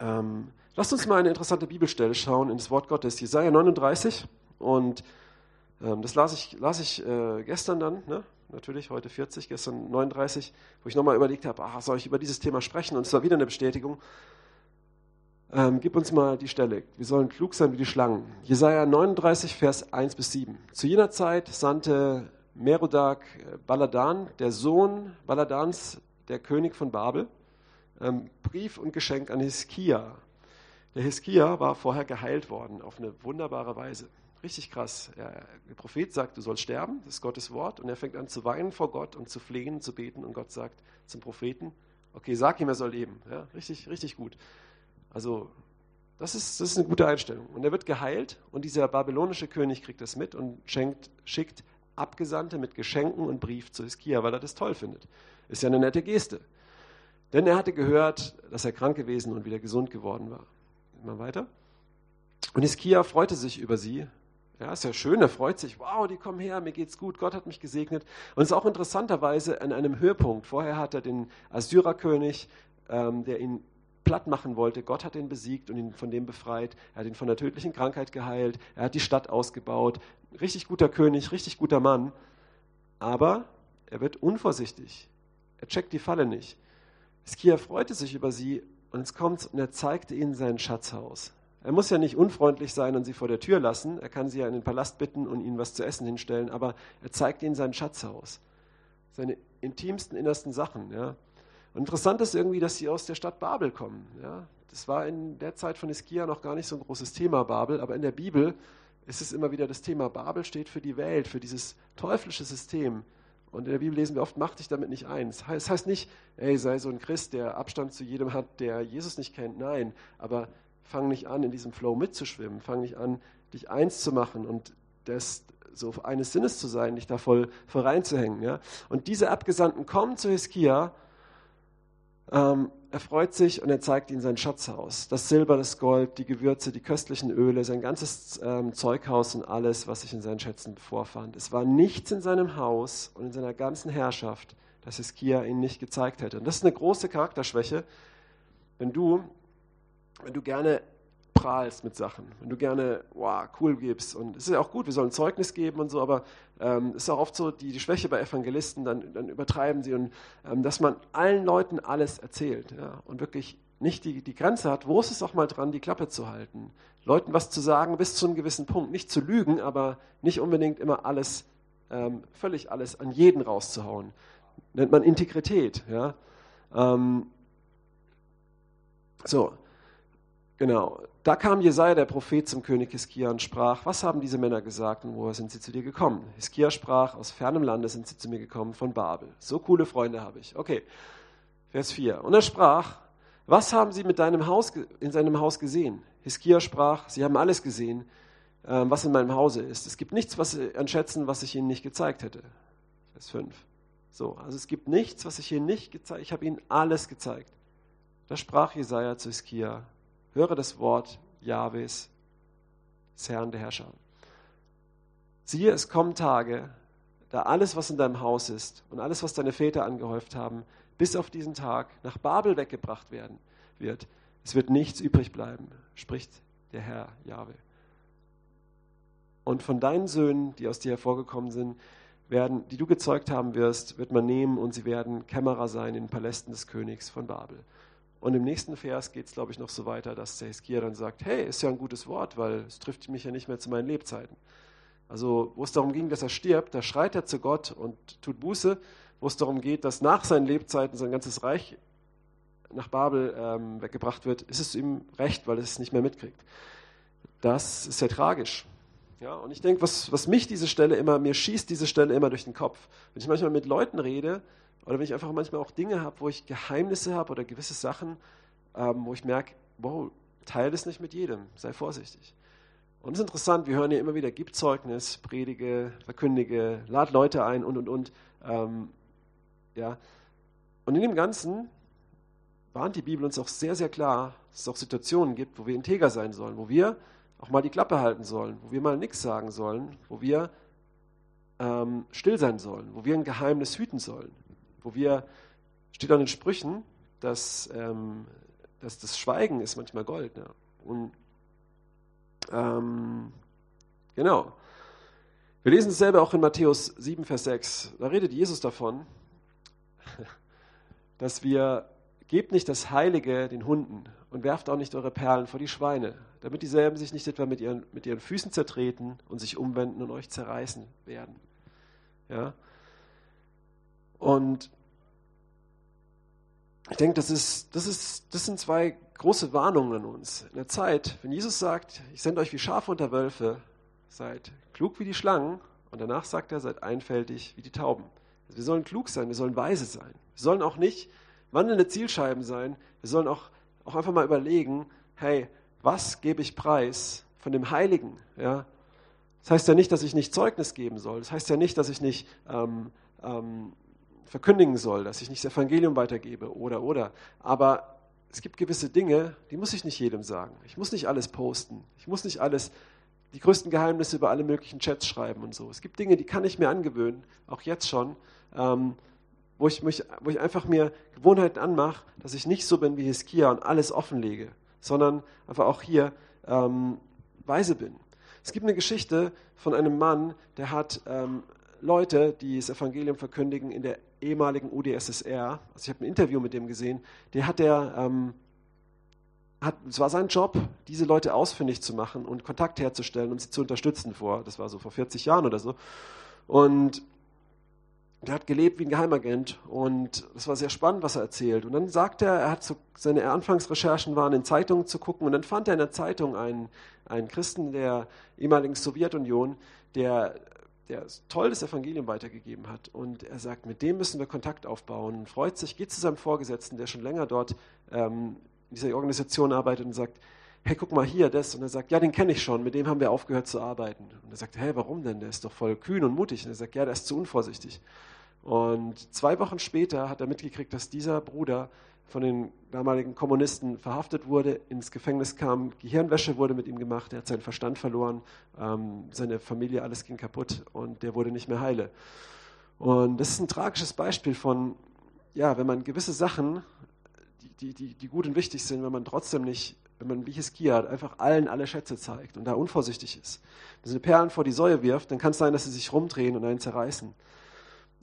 Ähm, lasst uns mal eine interessante Bibelstelle schauen in das Wort Gottes, Jesaja 39. Und ähm, das las ich, las ich äh, gestern dann, ne? Natürlich heute 40, gestern 39, wo ich nochmal überlegt habe, ah, soll ich über dieses Thema sprechen? Und es war wieder eine Bestätigung. Ähm, gib uns mal die Stelle. Wir sollen klug sein wie die Schlangen. Jesaja 39, Vers 1 bis 7. Zu jener Zeit sandte Merodak äh, Baladan, der Sohn Baladans, der König von Babel, ähm, Brief und Geschenk an Hiskia. Der Hiskia war vorher geheilt worden auf eine wunderbare Weise. Richtig krass. der Prophet sagt, du sollst sterben, das ist Gottes Wort, und er fängt an zu weinen vor Gott und zu flehen, zu beten, und Gott sagt zum Propheten, okay, sag ihm, er soll leben. Ja, richtig, richtig gut. Also, das ist, das ist eine gute Einstellung. Und er wird geheilt, und dieser babylonische König kriegt das mit und schenkt, schickt Abgesandte mit Geschenken und Brief zu Hiskia, weil er das toll findet. Ist ja eine nette Geste. Denn er hatte gehört, dass er krank gewesen und wieder gesund geworden war. Mal weiter. Und Hiskia freute sich über sie. Ja, ist ja schön, er freut sich. Wow, die kommen her, mir geht's gut, Gott hat mich gesegnet. Und es ist auch interessanterweise an einem Höhepunkt. Vorher hat er den Assyrerkönig, ähm, der ihn platt machen wollte. Gott hat ihn besiegt und ihn von dem befreit. Er hat ihn von der tödlichen Krankheit geheilt. Er hat die Stadt ausgebaut. Richtig guter König, richtig guter Mann. Aber er wird unvorsichtig. Er checkt die Falle nicht. Skia freute sich über sie und es kommt und er zeigte ihnen sein Schatzhaus. Er muss ja nicht unfreundlich sein und sie vor der Tür lassen. Er kann sie ja in den Palast bitten und ihnen was zu essen hinstellen, aber er zeigt ihnen sein Schatzhaus. Seine intimsten, innersten Sachen. Ja. Und interessant ist irgendwie, dass sie aus der Stadt Babel kommen. Ja. Das war in der Zeit von Iskia noch gar nicht so ein großes Thema, Babel, aber in der Bibel ist es immer wieder das Thema. Babel steht für die Welt, für dieses teuflische System. Und in der Bibel lesen wir oft, mach dich damit nicht eins. Das heißt nicht, ey, sei so ein Christ, der Abstand zu jedem hat, der Jesus nicht kennt. Nein, aber fang nicht an, in diesem Flow mitzuschwimmen. Fang nicht an, dich eins zu machen und das so eines Sinnes zu sein, dich da voll, voll reinzuhängen. Ja? Und diese Abgesandten kommen zu Hiskia ähm, er freut sich und er zeigt ihnen sein Schatzhaus. Das Silber, das Gold, die Gewürze, die köstlichen Öle, sein ganzes ähm, Zeughaus und alles, was sich in seinen Schätzen vorfand. Es war nichts in seinem Haus und in seiner ganzen Herrschaft, das Hiskia ihnen nicht gezeigt hätte. Und das ist eine große Charakterschwäche, wenn du, wenn du gerne prahlst mit Sachen, wenn du gerne wow, cool gibst. Und es ist ja auch gut, wir sollen Zeugnis geben und so, aber ähm, es ist auch oft so, die, die Schwäche bei Evangelisten, dann, dann übertreiben sie und ähm, dass man allen Leuten alles erzählt ja, und wirklich nicht die, die Grenze hat, wo ist es auch mal dran, die Klappe zu halten. Leuten was zu sagen bis zu einem gewissen Punkt. Nicht zu lügen, aber nicht unbedingt immer alles, ähm, völlig alles an jeden rauszuhauen. Nennt man Integrität. Ja? Ähm, so, genau. Da kam Jesaja, der Prophet, zum König Hiskia und sprach: Was haben diese Männer gesagt und woher sind sie zu dir gekommen? Hiskia sprach: Aus fernem Lande sind sie zu mir gekommen, von Babel. So coole Freunde habe ich. Okay, Vers 4. Und er sprach: Was haben sie mit deinem Haus, in seinem Haus gesehen? Hiskia sprach: Sie haben alles gesehen, ähm, was in meinem Hause ist. Es gibt nichts, was sie anschätzen, was ich ihnen nicht gezeigt hätte. Vers 5. So, also es gibt nichts, was ich ihnen nicht gezeigt habe. Ich habe ihnen alles gezeigt. Da sprach Jesaja zu Hiskia: Höre das Wort Jahwes, des Herrn der Herrscher. Siehe, es kommen Tage, da alles, was in deinem Haus ist und alles, was deine Väter angehäuft haben, bis auf diesen Tag nach Babel weggebracht werden wird. Es wird nichts übrig bleiben, spricht der Herr Jahwe. Und von deinen Söhnen, die aus dir hervorgekommen sind, werden, die du gezeugt haben wirst, wird man nehmen und sie werden Kämmerer sein in den Palästen des Königs von Babel. Und im nächsten Vers geht es, glaube ich, noch so weiter, dass der Hiskia dann sagt, hey, ist ja ein gutes Wort, weil es trifft mich ja nicht mehr zu meinen Lebzeiten. Also wo es darum ging, dass er stirbt, da schreit er zu Gott und tut Buße. Wo es darum geht, dass nach seinen Lebzeiten sein ganzes Reich nach Babel ähm, weggebracht wird, ist es ihm recht, weil es es nicht mehr mitkriegt. Das ist sehr tragisch. Ja, und ich denke, was, was mich diese Stelle immer, mir schießt diese Stelle immer durch den Kopf. Wenn ich manchmal mit Leuten rede, oder wenn ich einfach manchmal auch Dinge habe, wo ich Geheimnisse habe oder gewisse Sachen, ähm, wo ich merke, wow, teile das nicht mit jedem, sei vorsichtig. Und es ist interessant, wir hören ja immer wieder, gib Zeugnis, predige, verkündige, lad Leute ein und, und, und. Ähm, ja. Und in dem Ganzen warnt die Bibel uns auch sehr, sehr klar, dass es auch Situationen gibt, wo wir integer sein sollen, wo wir auch mal die Klappe halten sollen, wo wir mal nichts sagen sollen, wo wir ähm, still sein sollen, wo wir ein Geheimnis hüten sollen wo wir, steht an den Sprüchen, dass, ähm, dass das Schweigen ist manchmal Gold. Ne? Und ähm, genau. Wir lesen es selber auch in Matthäus 7, Vers 6. Da redet Jesus davon, dass wir, gebt nicht das Heilige den Hunden und werft auch nicht eure Perlen vor die Schweine, damit dieselben sich nicht etwa mit ihren, mit ihren Füßen zertreten und sich umwenden und euch zerreißen werden. Ja? Und ich denke, das, ist, das, ist, das sind zwei große Warnungen an uns. In der Zeit, wenn Jesus sagt, ich sende euch wie Schafe unter Wölfe, seid klug wie die Schlangen, und danach sagt er, seid einfältig wie die Tauben. Also wir sollen klug sein, wir sollen weise sein. Wir sollen auch nicht wandelnde Zielscheiben sein. Wir sollen auch, auch einfach mal überlegen, hey, was gebe ich preis von dem Heiligen? Ja? Das heißt ja nicht, dass ich nicht Zeugnis geben soll. Das heißt ja nicht, dass ich nicht ähm, ähm, verkündigen soll, dass ich nicht das Evangelium weitergebe oder oder. Aber es gibt gewisse Dinge, die muss ich nicht jedem sagen. Ich muss nicht alles posten. Ich muss nicht alles, die größten Geheimnisse über alle möglichen Chats schreiben und so. Es gibt Dinge, die kann ich mir angewöhnen, auch jetzt schon, ähm, wo, ich mich, wo ich einfach mir Gewohnheiten anmache, dass ich nicht so bin wie Hiskia und alles offenlege, sondern einfach auch hier ähm, weise bin. Es gibt eine Geschichte von einem Mann, der hat ähm, Leute, die das Evangelium verkündigen in der ehemaligen UdSSR. Also ich habe ein Interview mit dem gesehen. Der hat der ähm, hat, es war sein Job, diese Leute ausfindig zu machen und Kontakt herzustellen und sie zu unterstützen vor, das war so vor 40 Jahren oder so. Und der hat gelebt wie ein Geheimagent und es war sehr spannend, was er erzählt. Und dann sagt er, er hat so, seine Anfangsrecherchen waren in Zeitungen zu gucken und dann fand er in der Zeitung einen, einen Christen der ehemaligen Sowjetunion, der, der toll das Evangelium weitergegeben hat. Und er sagt, mit dem müssen wir Kontakt aufbauen. Und freut sich, geht zu seinem Vorgesetzten, der schon länger dort ähm, in dieser Organisation arbeitet und sagt, hey, guck mal hier, das. Und er sagt, ja, den kenne ich schon, mit dem haben wir aufgehört zu arbeiten. Und er sagt, hey, warum denn? Der ist doch voll kühn und mutig. Und er sagt, ja, der ist zu unvorsichtig. Und zwei Wochen später hat er mitgekriegt, dass dieser Bruder von den damaligen Kommunisten verhaftet wurde, ins Gefängnis kam, Gehirnwäsche wurde mit ihm gemacht, er hat seinen Verstand verloren, ähm, seine Familie, alles ging kaputt und der wurde nicht mehr heile. Und das ist ein tragisches Beispiel von, ja, wenn man gewisse Sachen, die, die, die gut und wichtig sind, wenn man trotzdem nicht wenn man wie Hiskia einfach allen alle Schätze zeigt und da unvorsichtig ist, wenn sie Perlen vor die Säue wirft, dann kann es sein, dass sie sich rumdrehen und einen zerreißen.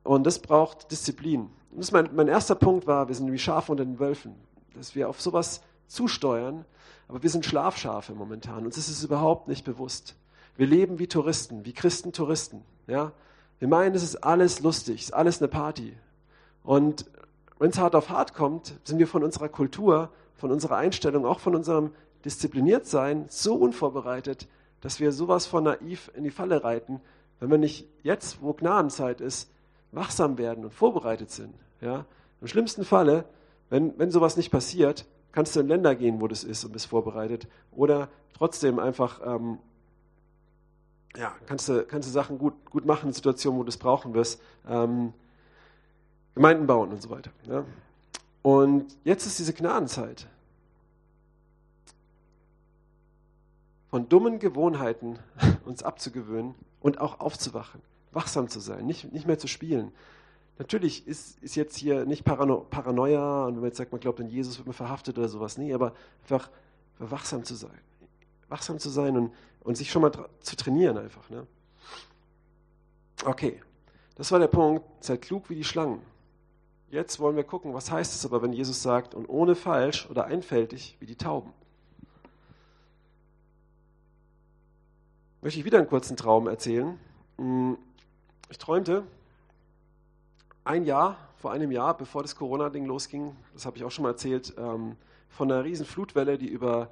Und das braucht Disziplin. Das mein, mein erster Punkt war, wir sind wie Schafe unter den Wölfen, dass wir auf sowas zusteuern, aber wir sind Schlafschafe momentan. Uns ist es überhaupt nicht bewusst. Wir leben wie Touristen, wie Christen Touristen. Ja? Wir meinen, es ist alles lustig, es ist alles eine Party. Und wenn es hart auf hart kommt, sind wir von unserer Kultur von unserer Einstellung, auch von unserem Diszipliniertsein so unvorbereitet, dass wir sowas von naiv in die Falle reiten, wenn wir nicht jetzt, wo Gnadenzeit ist, wachsam werden und vorbereitet sind. Ja? Im schlimmsten Falle, wenn, wenn sowas nicht passiert, kannst du in Länder gehen, wo das ist und bist vorbereitet. Oder trotzdem einfach, ähm, ja, kannst du, kannst du Sachen gut, gut machen in Situationen, wo du es brauchen wirst. Ähm, Gemeinden bauen und so weiter. Ja? Und jetzt ist diese Gnadenzeit. Von dummen Gewohnheiten uns abzugewöhnen und auch aufzuwachen, wachsam zu sein, nicht, nicht mehr zu spielen. Natürlich ist, ist jetzt hier nicht Parano Paranoia und wenn man jetzt sagt, man glaubt an Jesus, wird man verhaftet oder sowas. Nee, aber einfach wachsam zu sein. Wachsam zu sein und, und sich schon mal zu trainieren einfach. Ne? Okay, das war der Punkt. Seid klug wie die Schlangen. Jetzt wollen wir gucken, was heißt es aber, wenn Jesus sagt, und ohne falsch oder einfältig wie die Tauben. Möchte ich wieder einen kurzen Traum erzählen. Hm, ich träumte ein Jahr, vor einem Jahr, bevor das Corona-Ding losging, das habe ich auch schon mal erzählt, ähm, von einer riesen Flutwelle, die über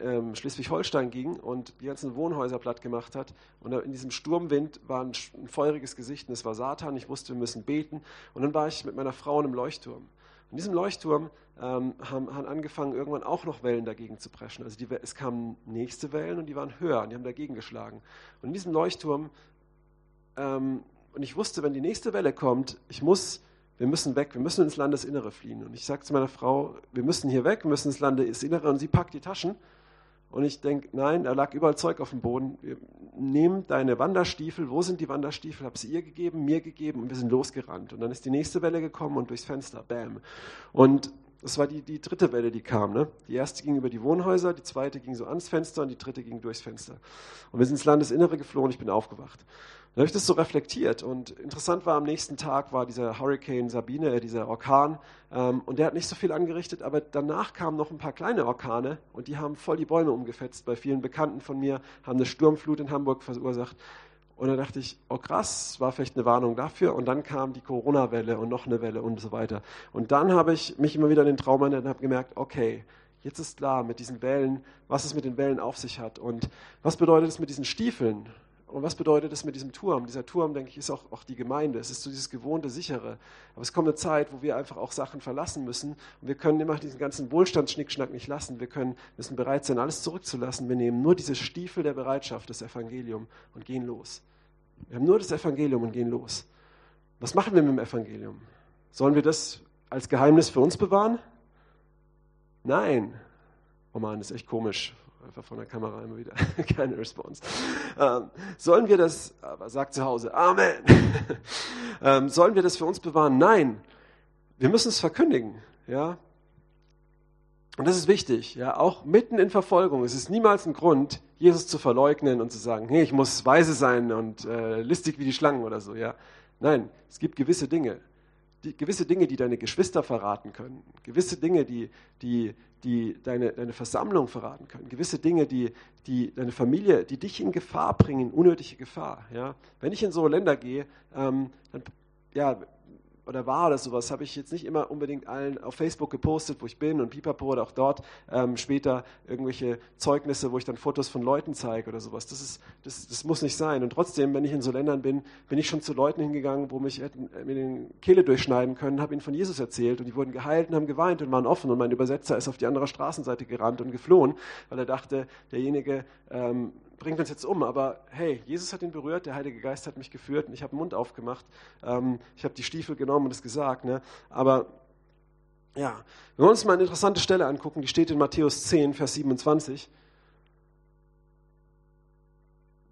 ähm, Schleswig-Holstein ging und die ganzen Wohnhäuser platt gemacht hat. Und in diesem Sturmwind war ein, ein feuriges Gesicht und es war Satan. Ich wusste, wir müssen beten. Und dann war ich mit meiner Frau in einem Leuchtturm. In diesem Leuchtturm ähm, haben, haben, angefangen, irgendwann auch noch Wellen dagegen zu preschen. Also die, es kamen nächste Wellen und die waren höher und die haben dagegen geschlagen. Und in diesem Leuchtturm, ähm, und ich wusste, wenn die nächste Welle kommt, ich muss wir müssen weg, wir müssen ins Landesinnere fliehen. Und ich sage zu meiner Frau, wir müssen hier weg, wir müssen ins Landesinnere. Und sie packt die Taschen. Und ich denke, nein, da lag überall Zeug auf dem Boden. Nimm deine Wanderstiefel. Wo sind die Wanderstiefel? Habe sie ihr gegeben, mir gegeben und wir sind losgerannt. Und dann ist die nächste Welle gekommen und durchs Fenster, bam. Und das war die, die dritte Welle, die kam. Ne? Die erste ging über die Wohnhäuser, die zweite ging so ans Fenster und die dritte ging durchs Fenster. Und wir sind ins Landesinnere geflohen, ich bin aufgewacht. Dann habe ich das so reflektiert und interessant war, am nächsten Tag war dieser Hurricane Sabine, äh, dieser Orkan, ähm, und der hat nicht so viel angerichtet, aber danach kamen noch ein paar kleine Orkane und die haben voll die Bäume umgefetzt. Bei vielen Bekannten von mir haben eine Sturmflut in Hamburg verursacht. Und dann dachte ich, oh krass, war vielleicht eine Warnung dafür. Und dann kam die Corona-Welle und noch eine Welle und so weiter. Und dann habe ich mich immer wieder in den Traum erinnert und habe gemerkt, okay, jetzt ist klar mit diesen Wellen, was es mit den Wellen auf sich hat. Und was bedeutet es mit diesen Stiefeln? Und was bedeutet das mit diesem Turm? Dieser Turm, denke ich, ist auch, auch die Gemeinde. Es ist so dieses gewohnte, sichere. Aber es kommt eine Zeit, wo wir einfach auch Sachen verlassen müssen. Und wir können immer diesen ganzen Wohlstandsschnickschnack nicht lassen. Wir können, müssen bereit sein, alles zurückzulassen. Wir nehmen nur diese Stiefel der Bereitschaft, das Evangelium, und gehen los. Wir haben nur das Evangelium und gehen los. Was machen wir mit dem Evangelium? Sollen wir das als Geheimnis für uns bewahren? Nein. Oh Mann, das ist echt komisch einfach von der Kamera immer wieder keine Response. Ähm, sollen wir das, aber sagt zu Hause, Amen. ähm, sollen wir das für uns bewahren? Nein. Wir müssen es verkündigen, ja. Und das ist wichtig, ja, auch mitten in Verfolgung. Es ist niemals ein Grund, Jesus zu verleugnen und zu sagen, hey, ich muss weise sein und äh, listig wie die Schlangen oder so, ja. Nein, es gibt gewisse Dinge, die, gewisse Dinge, die deine Geschwister verraten können, gewisse Dinge, die, die, die deine, deine Versammlung verraten können, gewisse Dinge, die, die deine Familie, die dich in Gefahr bringen, unnötige Gefahr. Ja? Wenn ich in so Länder gehe, ähm, dann ja, oder war oder sowas, habe ich jetzt nicht immer unbedingt allen auf Facebook gepostet, wo ich bin und pipapo oder auch dort ähm, später irgendwelche Zeugnisse, wo ich dann Fotos von Leuten zeige oder sowas. Das, ist, das, das muss nicht sein. Und trotzdem, wenn ich in so Ländern bin, bin ich schon zu Leuten hingegangen, wo mich hätten mir den Kehle durchschneiden können, habe ihnen von Jesus erzählt und die wurden geheilt und haben geweint und waren offen und mein Übersetzer ist auf die andere Straßenseite gerannt und geflohen, weil er dachte, derjenige ähm, bringt uns jetzt um, aber hey, Jesus hat ihn berührt, der Heilige Geist hat mich geführt und ich habe den Mund aufgemacht. Ähm, ich habe die Stiefel genommen und es gesagt. Ne? Aber ja, wenn wir uns mal eine interessante Stelle angucken, die steht in Matthäus 10, Vers 27.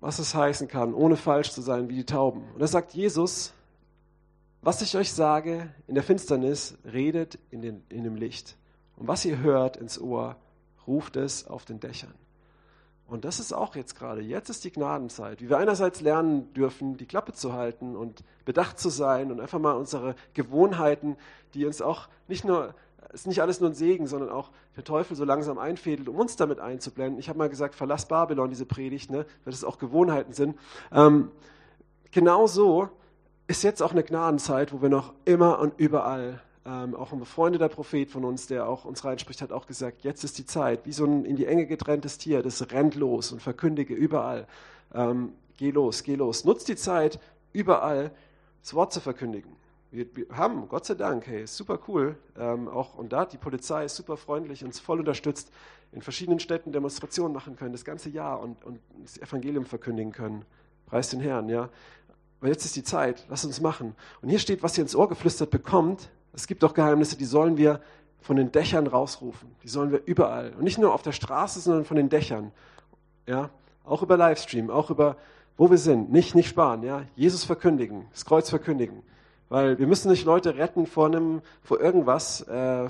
Was es heißen kann, ohne falsch zu sein wie die Tauben. Und da sagt Jesus, was ich euch sage in der Finsternis, redet in, den, in dem Licht. Und was ihr hört ins Ohr, ruft es auf den Dächern. Und das ist auch jetzt gerade, jetzt ist die Gnadenzeit, wie wir einerseits lernen dürfen, die Klappe zu halten und bedacht zu sein und einfach mal unsere Gewohnheiten, die uns auch nicht nur, ist nicht alles nur ein Segen, sondern auch der Teufel so langsam einfädelt, um uns damit einzublenden. Ich habe mal gesagt, verlass Babylon, diese Predigt, ne, weil das auch Gewohnheiten sind. Ähm, genau so ist jetzt auch eine Gnadenzeit, wo wir noch immer und überall ähm, auch ein befreundeter Prophet von uns, der auch uns reinspricht, hat auch gesagt, jetzt ist die Zeit, wie so ein in die Enge getrenntes Tier, das rennt los und verkündige überall, ähm, geh los, geh los. Nutzt die Zeit, überall das Wort zu verkündigen. Wir, haben, Gott sei Dank, hey, super cool, ähm, auch und da, die Polizei ist super freundlich, uns voll unterstützt, in verschiedenen Städten Demonstrationen machen können, das ganze Jahr und, und das Evangelium verkündigen können. Preis den Herrn, ja. Aber jetzt ist die Zeit, lass uns machen. Und hier steht, was ihr ins Ohr geflüstert bekommt, es gibt auch Geheimnisse, die sollen wir von den Dächern rausrufen. Die sollen wir überall. Und nicht nur auf der Straße, sondern von den Dächern. Ja, auch über Livestream, auch über, wo wir sind. Nicht, nicht sparen, ja. Jesus verkündigen, das Kreuz verkündigen. Weil wir müssen nicht Leute retten vor einem, vor irgendwas, äh,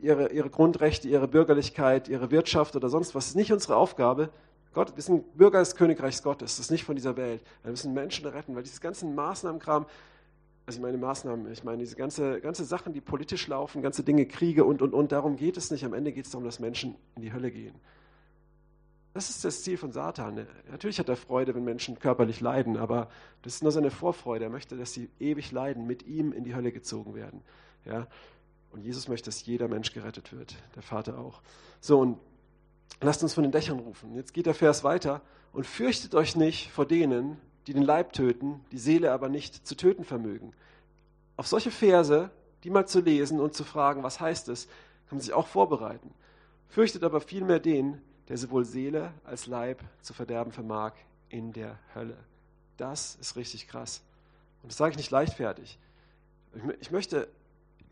ihre, ihre Grundrechte, ihre Bürgerlichkeit, ihre Wirtschaft oder sonst was. Das ist nicht unsere Aufgabe. Gott, wir sind Bürger des Königreichs Gottes. Das ist nicht von dieser Welt. Wir müssen Menschen retten, weil dieses ganzen Maßnahmenkram, also ich meine Maßnahmen, ich meine diese ganze, ganze Sachen, die politisch laufen, ganze Dinge, Kriege und, und, und, darum geht es nicht. Am Ende geht es darum, dass Menschen in die Hölle gehen. Das ist das Ziel von Satan. Natürlich hat er Freude, wenn Menschen körperlich leiden, aber das ist nur seine Vorfreude. Er möchte, dass sie ewig leiden, mit ihm in die Hölle gezogen werden. Ja? Und Jesus möchte, dass jeder Mensch gerettet wird, der Vater auch. So, und lasst uns von den Dächern rufen. Jetzt geht der Vers weiter. Und fürchtet euch nicht vor denen, die den Leib töten, die Seele aber nicht zu töten vermögen. Auf solche Verse, die mal zu lesen und zu fragen, was heißt es, kann man sich auch vorbereiten. Fürchtet aber vielmehr den, der sowohl Seele als Leib zu verderben vermag in der Hölle. Das ist richtig krass. Und das sage ich nicht leichtfertig. Ich möchte,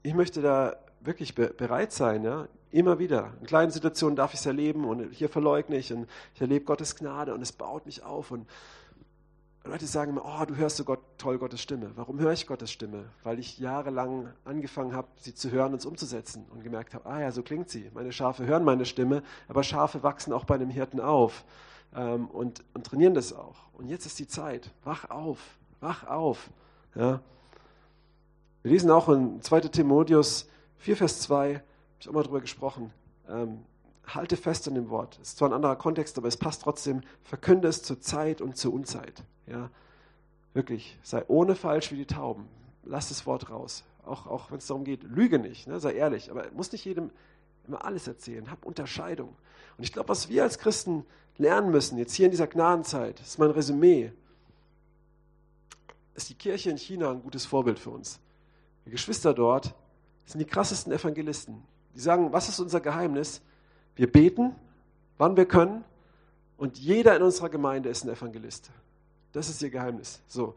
ich möchte da wirklich bereit sein, ja? immer wieder. In kleinen Situationen darf ich es erleben und hier verleugne ich und ich erlebe Gottes Gnade und es baut mich auf und Leute sagen immer, oh, du hörst so Gott, toll Gottes Stimme. Warum höre ich Gottes Stimme? Weil ich jahrelang angefangen habe, sie zu hören und es umzusetzen und gemerkt habe, ah ja, so klingt sie. Meine Schafe hören meine Stimme, aber Schafe wachsen auch bei einem Hirten auf ähm, und, und trainieren das auch. Und jetzt ist die Zeit. Wach auf, wach auf. Ja. Wir lesen auch in 2 Timotheus 4, Vers 2, habe ich auch mal drüber gesprochen. Ähm, halte fest an dem Wort. Es ist zwar ein anderer Kontext, aber es passt trotzdem. Verkünde es zur Zeit und zur Unzeit. Ja, wirklich. Sei ohne falsch wie die Tauben. Lass das Wort raus. Auch, auch wenn es darum geht, lüge nicht, ne? sei ehrlich. Aber muss nicht jedem immer alles erzählen, hab Unterscheidung. Und ich glaube, was wir als Christen lernen müssen, jetzt hier in dieser Gnadenzeit, ist mein Resümee, ist die Kirche in China ein gutes Vorbild für uns. Die Geschwister dort sind die krassesten Evangelisten. Die sagen, was ist unser Geheimnis? Wir beten, wann wir können, und jeder in unserer Gemeinde ist ein Evangelist. Das ist ihr Geheimnis. So.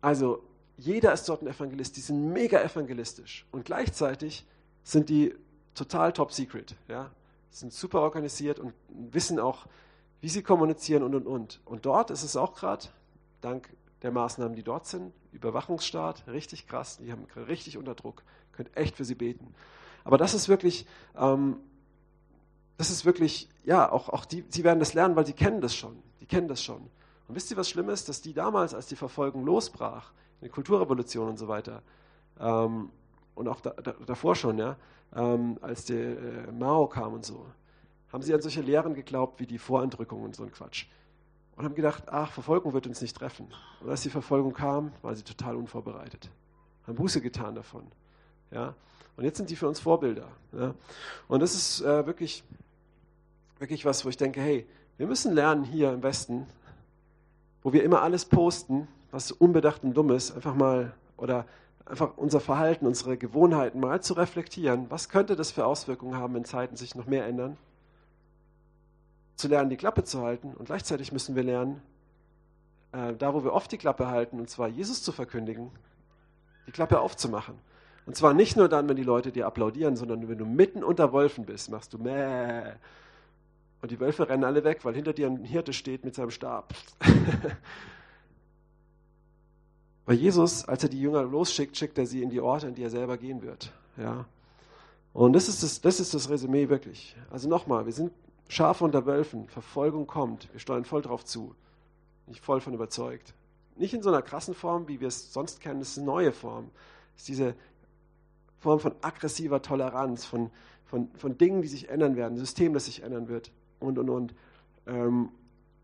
Also, jeder ist dort ein Evangelist. Die sind mega evangelistisch. Und gleichzeitig sind die total top secret. Ja? Sind super organisiert und wissen auch, wie sie kommunizieren und und und. Und dort ist es auch gerade, dank der Maßnahmen, die dort sind, Überwachungsstaat, richtig krass, die haben richtig unter Druck, könnt echt für sie beten. Aber das ist wirklich, ähm, das ist wirklich, ja, auch, auch die, sie werden das lernen, weil sie kennen das schon. Die kennen das schon. Und wisst ihr, was schlimm ist? Dass die damals, als die Verfolgung losbrach, in der Kulturrevolution und so weiter, ähm, und auch da, da, davor schon, ja, ähm, als der äh, Mao kam und so, haben sie an solche Lehren geglaubt wie die Vorentrückung und so ein Quatsch. Und haben gedacht, ach, Verfolgung wird uns nicht treffen. Und als die Verfolgung kam, waren sie total unvorbereitet. Haben Buße getan davon. Ja? Und jetzt sind die für uns Vorbilder. Ja? Und das ist äh, wirklich, wirklich was, wo ich denke, hey, wir müssen lernen hier im Westen, wo wir immer alles posten, was unbedacht und dumm ist, einfach mal oder einfach unser Verhalten, unsere Gewohnheiten mal zu reflektieren. Was könnte das für Auswirkungen haben, wenn Zeiten sich noch mehr ändern? Zu lernen, die Klappe zu halten. Und gleichzeitig müssen wir lernen, äh, da wo wir oft die Klappe halten, und zwar Jesus zu verkündigen, die Klappe aufzumachen. Und zwar nicht nur dann, wenn die Leute dir applaudieren, sondern wenn du mitten unter Wolfen bist, machst du Mäh. Und die Wölfe rennen alle weg, weil hinter dir ein Hirte steht mit seinem Stab. Weil Jesus, als er die Jünger losschickt, schickt er sie in die Orte, in die er selber gehen wird. Ja. Und das ist das, das, ist das Resümee wirklich. Also nochmal, wir sind Schafe unter Wölfen, Verfolgung kommt, wir steuern voll drauf zu. Nicht voll von überzeugt. Nicht in so einer krassen Form, wie wir es sonst kennen, das ist eine neue Form. Das ist diese Form von aggressiver Toleranz, von, von, von Dingen, die sich ändern werden, ein System, das sich ändern wird und, und, und. Ähm,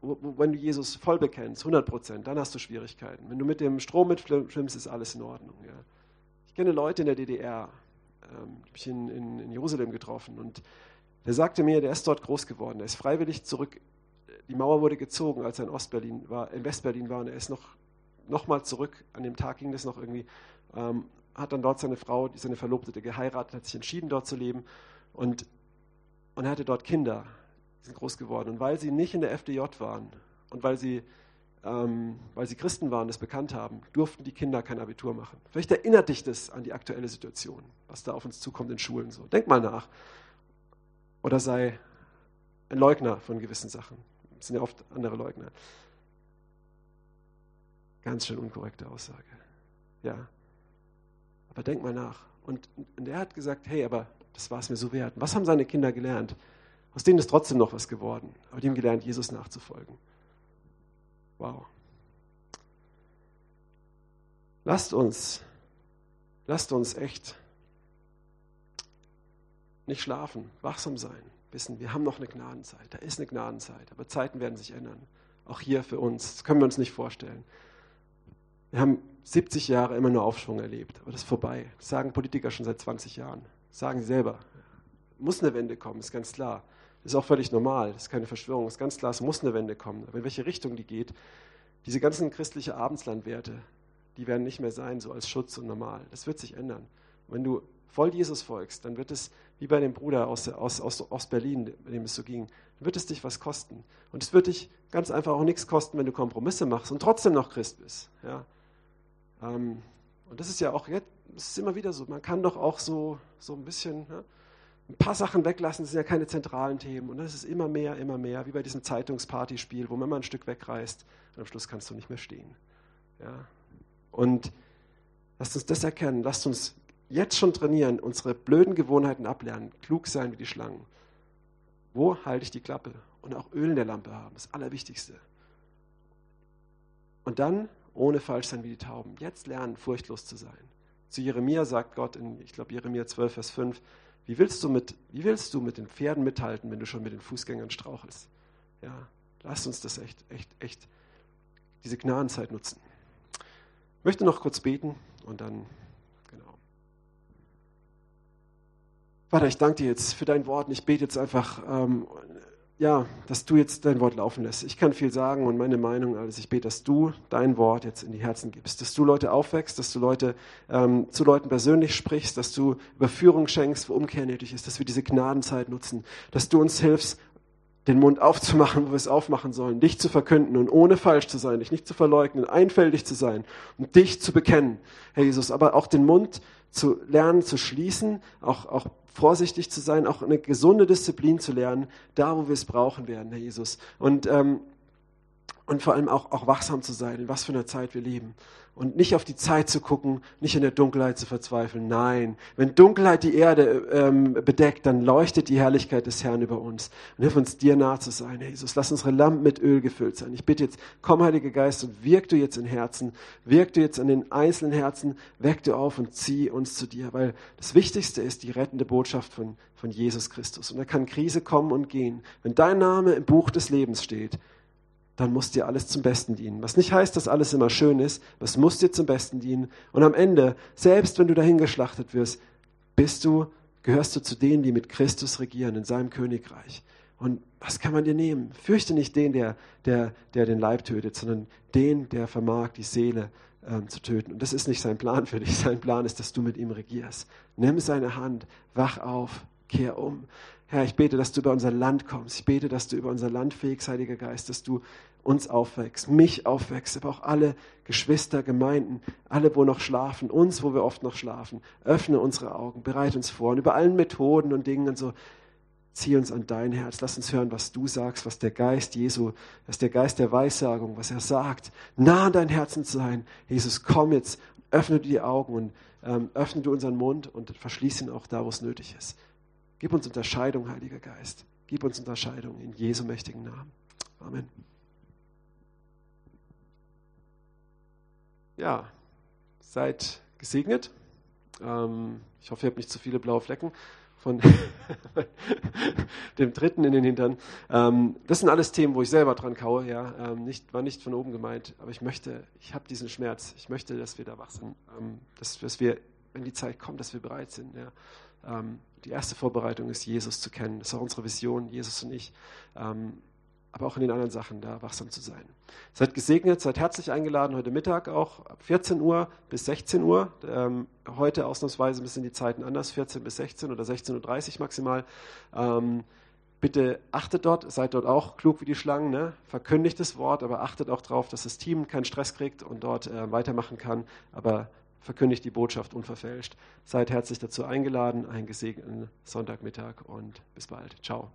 wenn du Jesus voll bekennst, 100 Prozent, dann hast du Schwierigkeiten. Wenn du mit dem Strom mitschwimmst, ist alles in Ordnung. Ja. Ich kenne Leute in der DDR, ähm, habe ich in, in, in, Jerusalem getroffen und der sagte mir, der ist dort groß geworden, er ist freiwillig zurück, die Mauer wurde gezogen, als er in Ostberlin war, in Westberlin war und er ist noch, noch mal zurück, an dem Tag ging das noch irgendwie, ähm, hat dann dort seine Frau, seine Verlobte geheiratet, hat sich entschieden, dort zu leben und, und er hatte dort Kinder sind groß geworden. Und weil sie nicht in der FDJ waren und weil sie, ähm, weil sie Christen waren, das bekannt haben, durften die Kinder kein Abitur machen. Vielleicht erinnert dich das an die aktuelle Situation, was da auf uns zukommt in Schulen. So. Denk mal nach. Oder sei ein Leugner von gewissen Sachen. Das sind ja oft andere Leugner. Ganz schön unkorrekte Aussage. Ja. Aber denk mal nach. Und, und er hat gesagt, hey, aber das war es mir so wert. Was haben seine Kinder gelernt? Aus denen ist trotzdem noch was geworden. Aber die haben gelernt, Jesus nachzufolgen. Wow. Lasst uns, lasst uns echt nicht schlafen, wachsam sein, wissen, wir haben noch eine Gnadenzeit. Da ist eine Gnadenzeit, aber Zeiten werden sich ändern. Auch hier für uns. Das können wir uns nicht vorstellen. Wir haben 70 Jahre immer nur Aufschwung erlebt, aber das ist vorbei. Das sagen Politiker schon seit 20 Jahren. Das sagen sie selber. Muss eine Wende kommen, ist ganz klar. Ist auch völlig normal, das ist keine Verschwörung, das ist ganz klar, es muss eine Wende kommen. Aber in welche Richtung die geht, diese ganzen christlichen Abendslandwerte, die werden nicht mehr sein, so als Schutz und normal. Das wird sich ändern. Und wenn du voll Jesus folgst, dann wird es, wie bei dem Bruder aus, aus, aus, aus Berlin, bei dem es so ging, dann wird es dich was kosten. Und es wird dich ganz einfach auch nichts kosten, wenn du Kompromisse machst und trotzdem noch Christ bist. Ja? Ähm, und das ist ja auch jetzt, es ist immer wieder so, man kann doch auch so, so ein bisschen, ja, ein paar Sachen weglassen, das sind ja keine zentralen Themen. Und das ist immer mehr, immer mehr, wie bei diesem Zeitungspartyspiel, wo man mal ein Stück wegreißt und am Schluss kannst du nicht mehr stehen. Ja? Und lasst uns das erkennen, lasst uns jetzt schon trainieren, unsere blöden Gewohnheiten ablernen, klug sein wie die Schlangen. Wo halte ich die Klappe? Und auch Öl in der Lampe haben, das Allerwichtigste. Und dann ohne falsch sein wie die Tauben. Jetzt lernen, furchtlos zu sein. Zu Jeremia sagt Gott in, ich glaube, Jeremia 12, Vers 5, wie willst, du mit, wie willst du mit den Pferden mithalten, wenn du schon mit den Fußgängern strauchelst? Ja, lass uns das echt, echt, echt, diese Gnadenzeit nutzen. Ich möchte noch kurz beten und dann, genau. Vater, ich danke dir jetzt für dein Wort und ich bete jetzt einfach, ähm, ja, dass du jetzt dein Wort laufen lässt. Ich kann viel sagen und meine Meinung, alles. Ich bete, dass du dein Wort jetzt in die Herzen gibst, dass du Leute aufwächst, dass du Leute ähm, zu Leuten persönlich sprichst, dass du Überführung schenkst, wo Umkehr nötig ist, dass wir diese Gnadenzeit nutzen, dass du uns hilfst, den Mund aufzumachen, wo wir es aufmachen sollen, dich zu verkünden und ohne falsch zu sein, dich nicht zu verleugnen, einfältig zu sein und dich zu bekennen, Herr Jesus, aber auch den Mund zu lernen, zu schließen, auch, auch vorsichtig zu sein, auch eine gesunde Disziplin zu lernen, da wo wir es brauchen werden, Herr Jesus. Und, ähm, und vor allem auch, auch wachsam zu sein, in was für einer Zeit wir leben und nicht auf die Zeit zu gucken, nicht in der Dunkelheit zu verzweifeln. Nein, wenn Dunkelheit die Erde ähm, bedeckt, dann leuchtet die Herrlichkeit des Herrn über uns und hilf uns dir nah zu sein, Jesus. Lass unsere Lampen mit Öl gefüllt sein. Ich bitte jetzt, komm, Heiliger Geist, und wirk du jetzt in Herzen, wirk du jetzt an den einzelnen Herzen, weck du auf und zieh uns zu dir, weil das Wichtigste ist die rettende Botschaft von, von Jesus Christus. Und da kann Krise kommen und gehen. Wenn dein Name im Buch des Lebens steht, dann muss dir alles zum Besten dienen. Was nicht heißt, dass alles immer schön ist, es muss dir zum Besten dienen. Und am Ende, selbst wenn du dahingeschlachtet wirst, bist du, gehörst du zu denen, die mit Christus regieren in seinem Königreich. Und was kann man dir nehmen? Fürchte nicht den, der, der, der den Leib tötet, sondern den, der vermag, die Seele ähm, zu töten. Und das ist nicht sein Plan für dich. Sein Plan ist, dass du mit ihm regierst. Nimm seine Hand, wach auf, kehr um. Herr, ich bete, dass du über unser Land kommst. Ich bete, dass du über unser Land fegst, Heiliger Geist, dass du uns aufwächst, mich aufwächst, aber auch alle Geschwister, Gemeinden, alle, wo noch schlafen, uns, wo wir oft noch schlafen. Öffne unsere Augen, bereite uns vor und über allen Methoden und Dingen und so. Zieh uns an dein Herz, lass uns hören, was du sagst, was der Geist Jesu, was der Geist der Weissagung, was er sagt, nah an dein Herzen zu sein. Jesus, komm jetzt, öffne die Augen und ähm, öffne du unseren Mund und verschließ ihn auch da, wo es nötig ist. Gib uns Unterscheidung, Heiliger Geist. Gib uns Unterscheidung in Jesu mächtigen Namen. Amen. Ja, seid gesegnet. Ähm, ich hoffe, ihr habt nicht zu viele blaue Flecken von dem dritten in den Hintern. Ähm, das sind alles Themen, wo ich selber dran kaue. Ja, ähm, nicht, war nicht von oben gemeint, aber ich möchte, ich habe diesen Schmerz. Ich möchte, dass wir da wach sind, ähm, dass, dass wir, wenn die Zeit kommt, dass wir bereit sind. Ja. Ähm, die erste Vorbereitung ist, Jesus zu kennen. Das ist auch unsere Vision, Jesus und ich. Ähm, aber auch in den anderen Sachen da wachsam zu sein. Seid gesegnet, seid herzlich eingeladen, heute Mittag auch ab 14 Uhr bis 16 Uhr. Ähm, heute ausnahmsweise ein bisschen die Zeiten anders, 14 bis 16 oder 16.30 Uhr maximal. Bitte achtet dort, seid dort auch klug wie die Schlangen, ne? verkündigt das Wort, aber achtet auch darauf, dass das Team keinen Stress kriegt und dort äh, weitermachen kann. Aber verkündigt die Botschaft unverfälscht. Seid herzlich dazu eingeladen. Einen gesegneten Sonntagmittag und bis bald. Ciao.